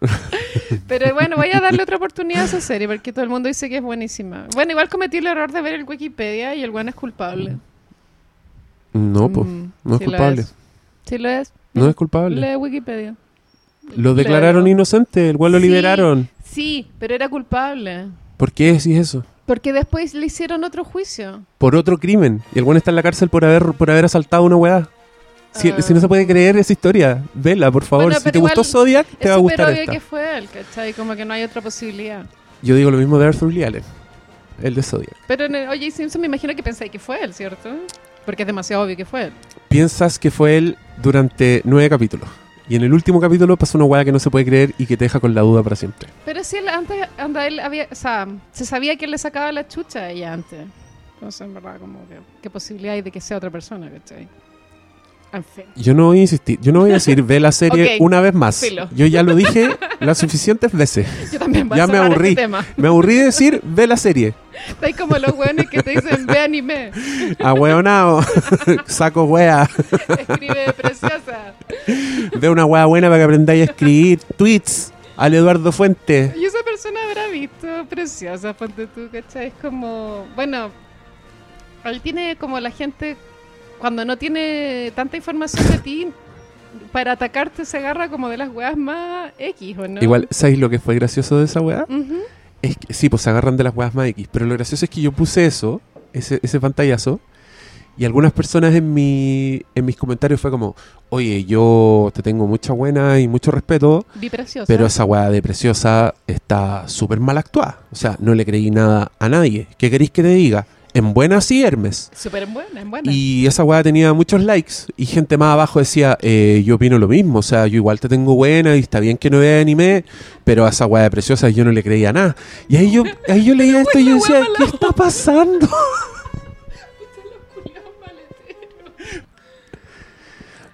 Pero bueno, voy a darle otra oportunidad a esa serie porque todo el mundo dice que es buenísima. Bueno, igual cometí el error de ver el Wikipedia y el bueno es culpable. No, pues, Mm, no es sí lo culpable. es. Sí lo es. No es culpable. Lee Wikipedia. Lo declararon inocente, el weón lo Sí. liberaron. Sí, pero era culpable. ¿Por qué decís eso? Porque después le hicieron otro juicio. Por otro crimen. Y el weón está en la cárcel por haber, por haber asaltado a una weá. Si, Ah. si no se puede creer esa historia, vela, por favor. Bueno, si te gustó igual Zodiac, te va a gustar obvio esta. que fue él, ¿cachai? Como que no hay otra posibilidad. Yo digo lo mismo de Arthur Lee Allen, el de Zodiac. Pero en el O.J. Simpson me imagino que pensáis que fue él, ¿cierto? Porque es demasiado obvio que fue él. Piensas que fue él durante nueve capítulos. Y en el último capítulo pasa una weá que no se puede creer y que te deja con la duda para siempre. Pero si él antes, anda, él había, o sea, se sabía que él le sacaba la chucha a ella antes. Entonces, en verdad, como que, ¿qué posibilidad hay de que sea otra persona, cachai? En fin. Yo no voy a insistir, yo no voy a decir ve la serie una vez más. filo. Yo ya lo dije las suficientes veces. Yo también voy Ya a me cerrar aburrí. este tema. Me aburrí de decir ve la serie. Estáis como los weones que te dicen ve anime. Ahueonao, saco wea. Escribe preciosa. Ve una wea buena para que aprendáis a escribir tweets al Eduardo Fuente. Y esa persona habrá visto preciosa, ponte tú, ¿cachai? Es como, bueno, ahí tiene como la gente, cuando no tiene tanta información de ti, para atacarte se agarra como de las weas más X, ¿o no? Igual, ¿sabéis lo que fue gracioso de esa wea? Es que, sí, pues se agarran de las weas más X. Pero lo gracioso es que yo puse eso, ese, ese pantallazo, y algunas personas en, mi, en mis comentarios fue como, oye, yo te tengo mucha buena y mucho respeto, pero esa wea de preciosa está súper mal actuada. O sea, no le creí nada a nadie. ¿Qué queréis que te diga? En buena sí, Hermes. Súper buena, en buena. Y esa weá tenía muchos likes y gente más abajo decía, eh, yo opino lo mismo, o sea, yo igual te tengo buena y está bien que no vea anime, pero a esa weá de preciosa yo no le creía nada. Y ahí yo, ahí yo leía esto y yo decía, ¿qué está pasando?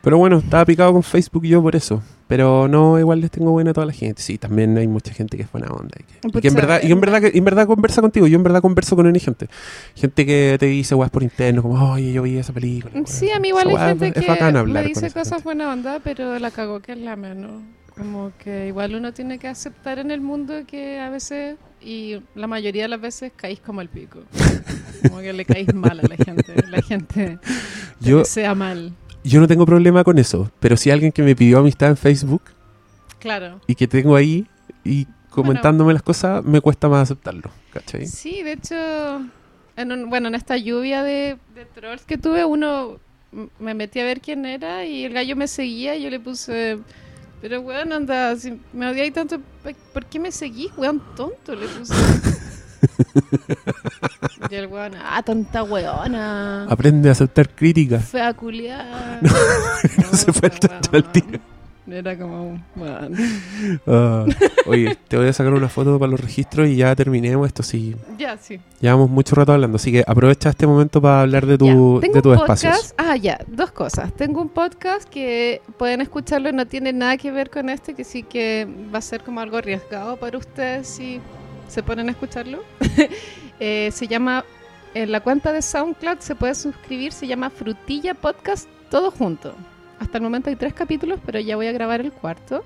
Pero bueno, estaba picado con Facebook yo por eso. Pero no, igual les tengo buena a toda la gente. Sí, también hay mucha gente que es buena onda. Y que, y que en verdad, y en verdad, que- en verdad conversa contigo. Yo en verdad converso con una gente. Gente que te dice weas por interno, como, oye, yo vi esa película. Sí, weá". a mí igual hay gente es que me dice cosas gente. buena onda, pero la cagó que es la menos. Como que igual uno tiene que aceptar en el mundo que a veces, y la mayoría de las veces, caís como el pico. Como que le caís mal a la gente. La gente te Yo, desea mal. Yo no tengo problema con eso, pero si alguien que me pidió amistad en Facebook Claro. y que tengo ahí y comentándome las cosas, me cuesta más aceptarlo. ¿Cachai? Sí, de hecho, en un- bueno, en esta lluvia de, de trolls que tuve, uno me metí a ver quién era y el gallo me seguía y yo le puse, pero weón, anda, si me odiáis tanto, ¿por qué me seguís, weón tonto? Le puse. y el weón, ah, tonta weona. Aprende a aceptar críticas. Fea culiada. se fue el tonto al tiro. Era como, weón. Ah, oye, te voy a sacar una foto para los registros y ya terminemos esto. Sí, Ya, sí. llevamos mucho rato hablando, así que aprovecha este momento para hablar de, tu, de espacios. podcast- Ah, ya, dos cosas. Tengo un podcast que pueden escucharlo, no tiene nada que ver con este, que sí que va a ser como algo arriesgado para ustedes si se ponen a escucharlo. Eh, se llama, en la cuenta de SoundCloud se puede suscribir, se llama Frutilla Podcast, todo junto. Hasta el momento hay tres capítulos, pero ya voy a grabar el cuarto.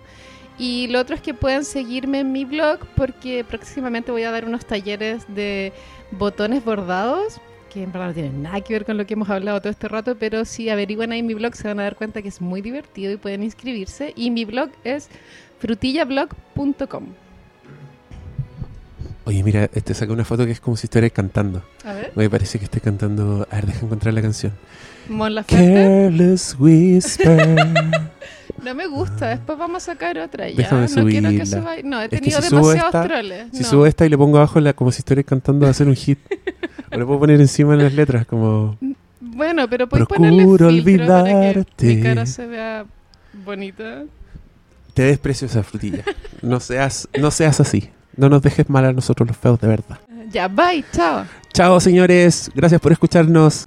Y lo otro es que pueden seguirme en mi blog porque próximamente voy a dar unos talleres de botones bordados que en verdad no tienen nada que ver con lo que hemos hablado todo este rato, pero si averiguan ahí en mi blog se van a dar cuenta que es muy divertido y pueden inscribirse. Y mi blog es frutillablog.com. Oye, mira, te saqué una foto que es como si estuvieras cantando. A ver, Me parece que esté cantando. A ver, deja encontrar la canción. Mon Laferte. Careless Whisper. No me gusta, después vamos a sacar otra ya. Déjame no quiero que subirla. suba. No, he que tenido si subo demasiados esta- troles. Si no. subo esta y le pongo abajo la, como si estuvieras cantando, va a ser un hit. o le puedo poner encima las letras, como. Bueno, pero puedes ponerle filtro para que olvidarte. mi cara se vea bonita. Te desprecio esa frutilla. No seas, no seas así. No nos dejes mal a nosotros los feos de verdad. Ya, bye, chao. Chao, señores. Gracias por escucharnos.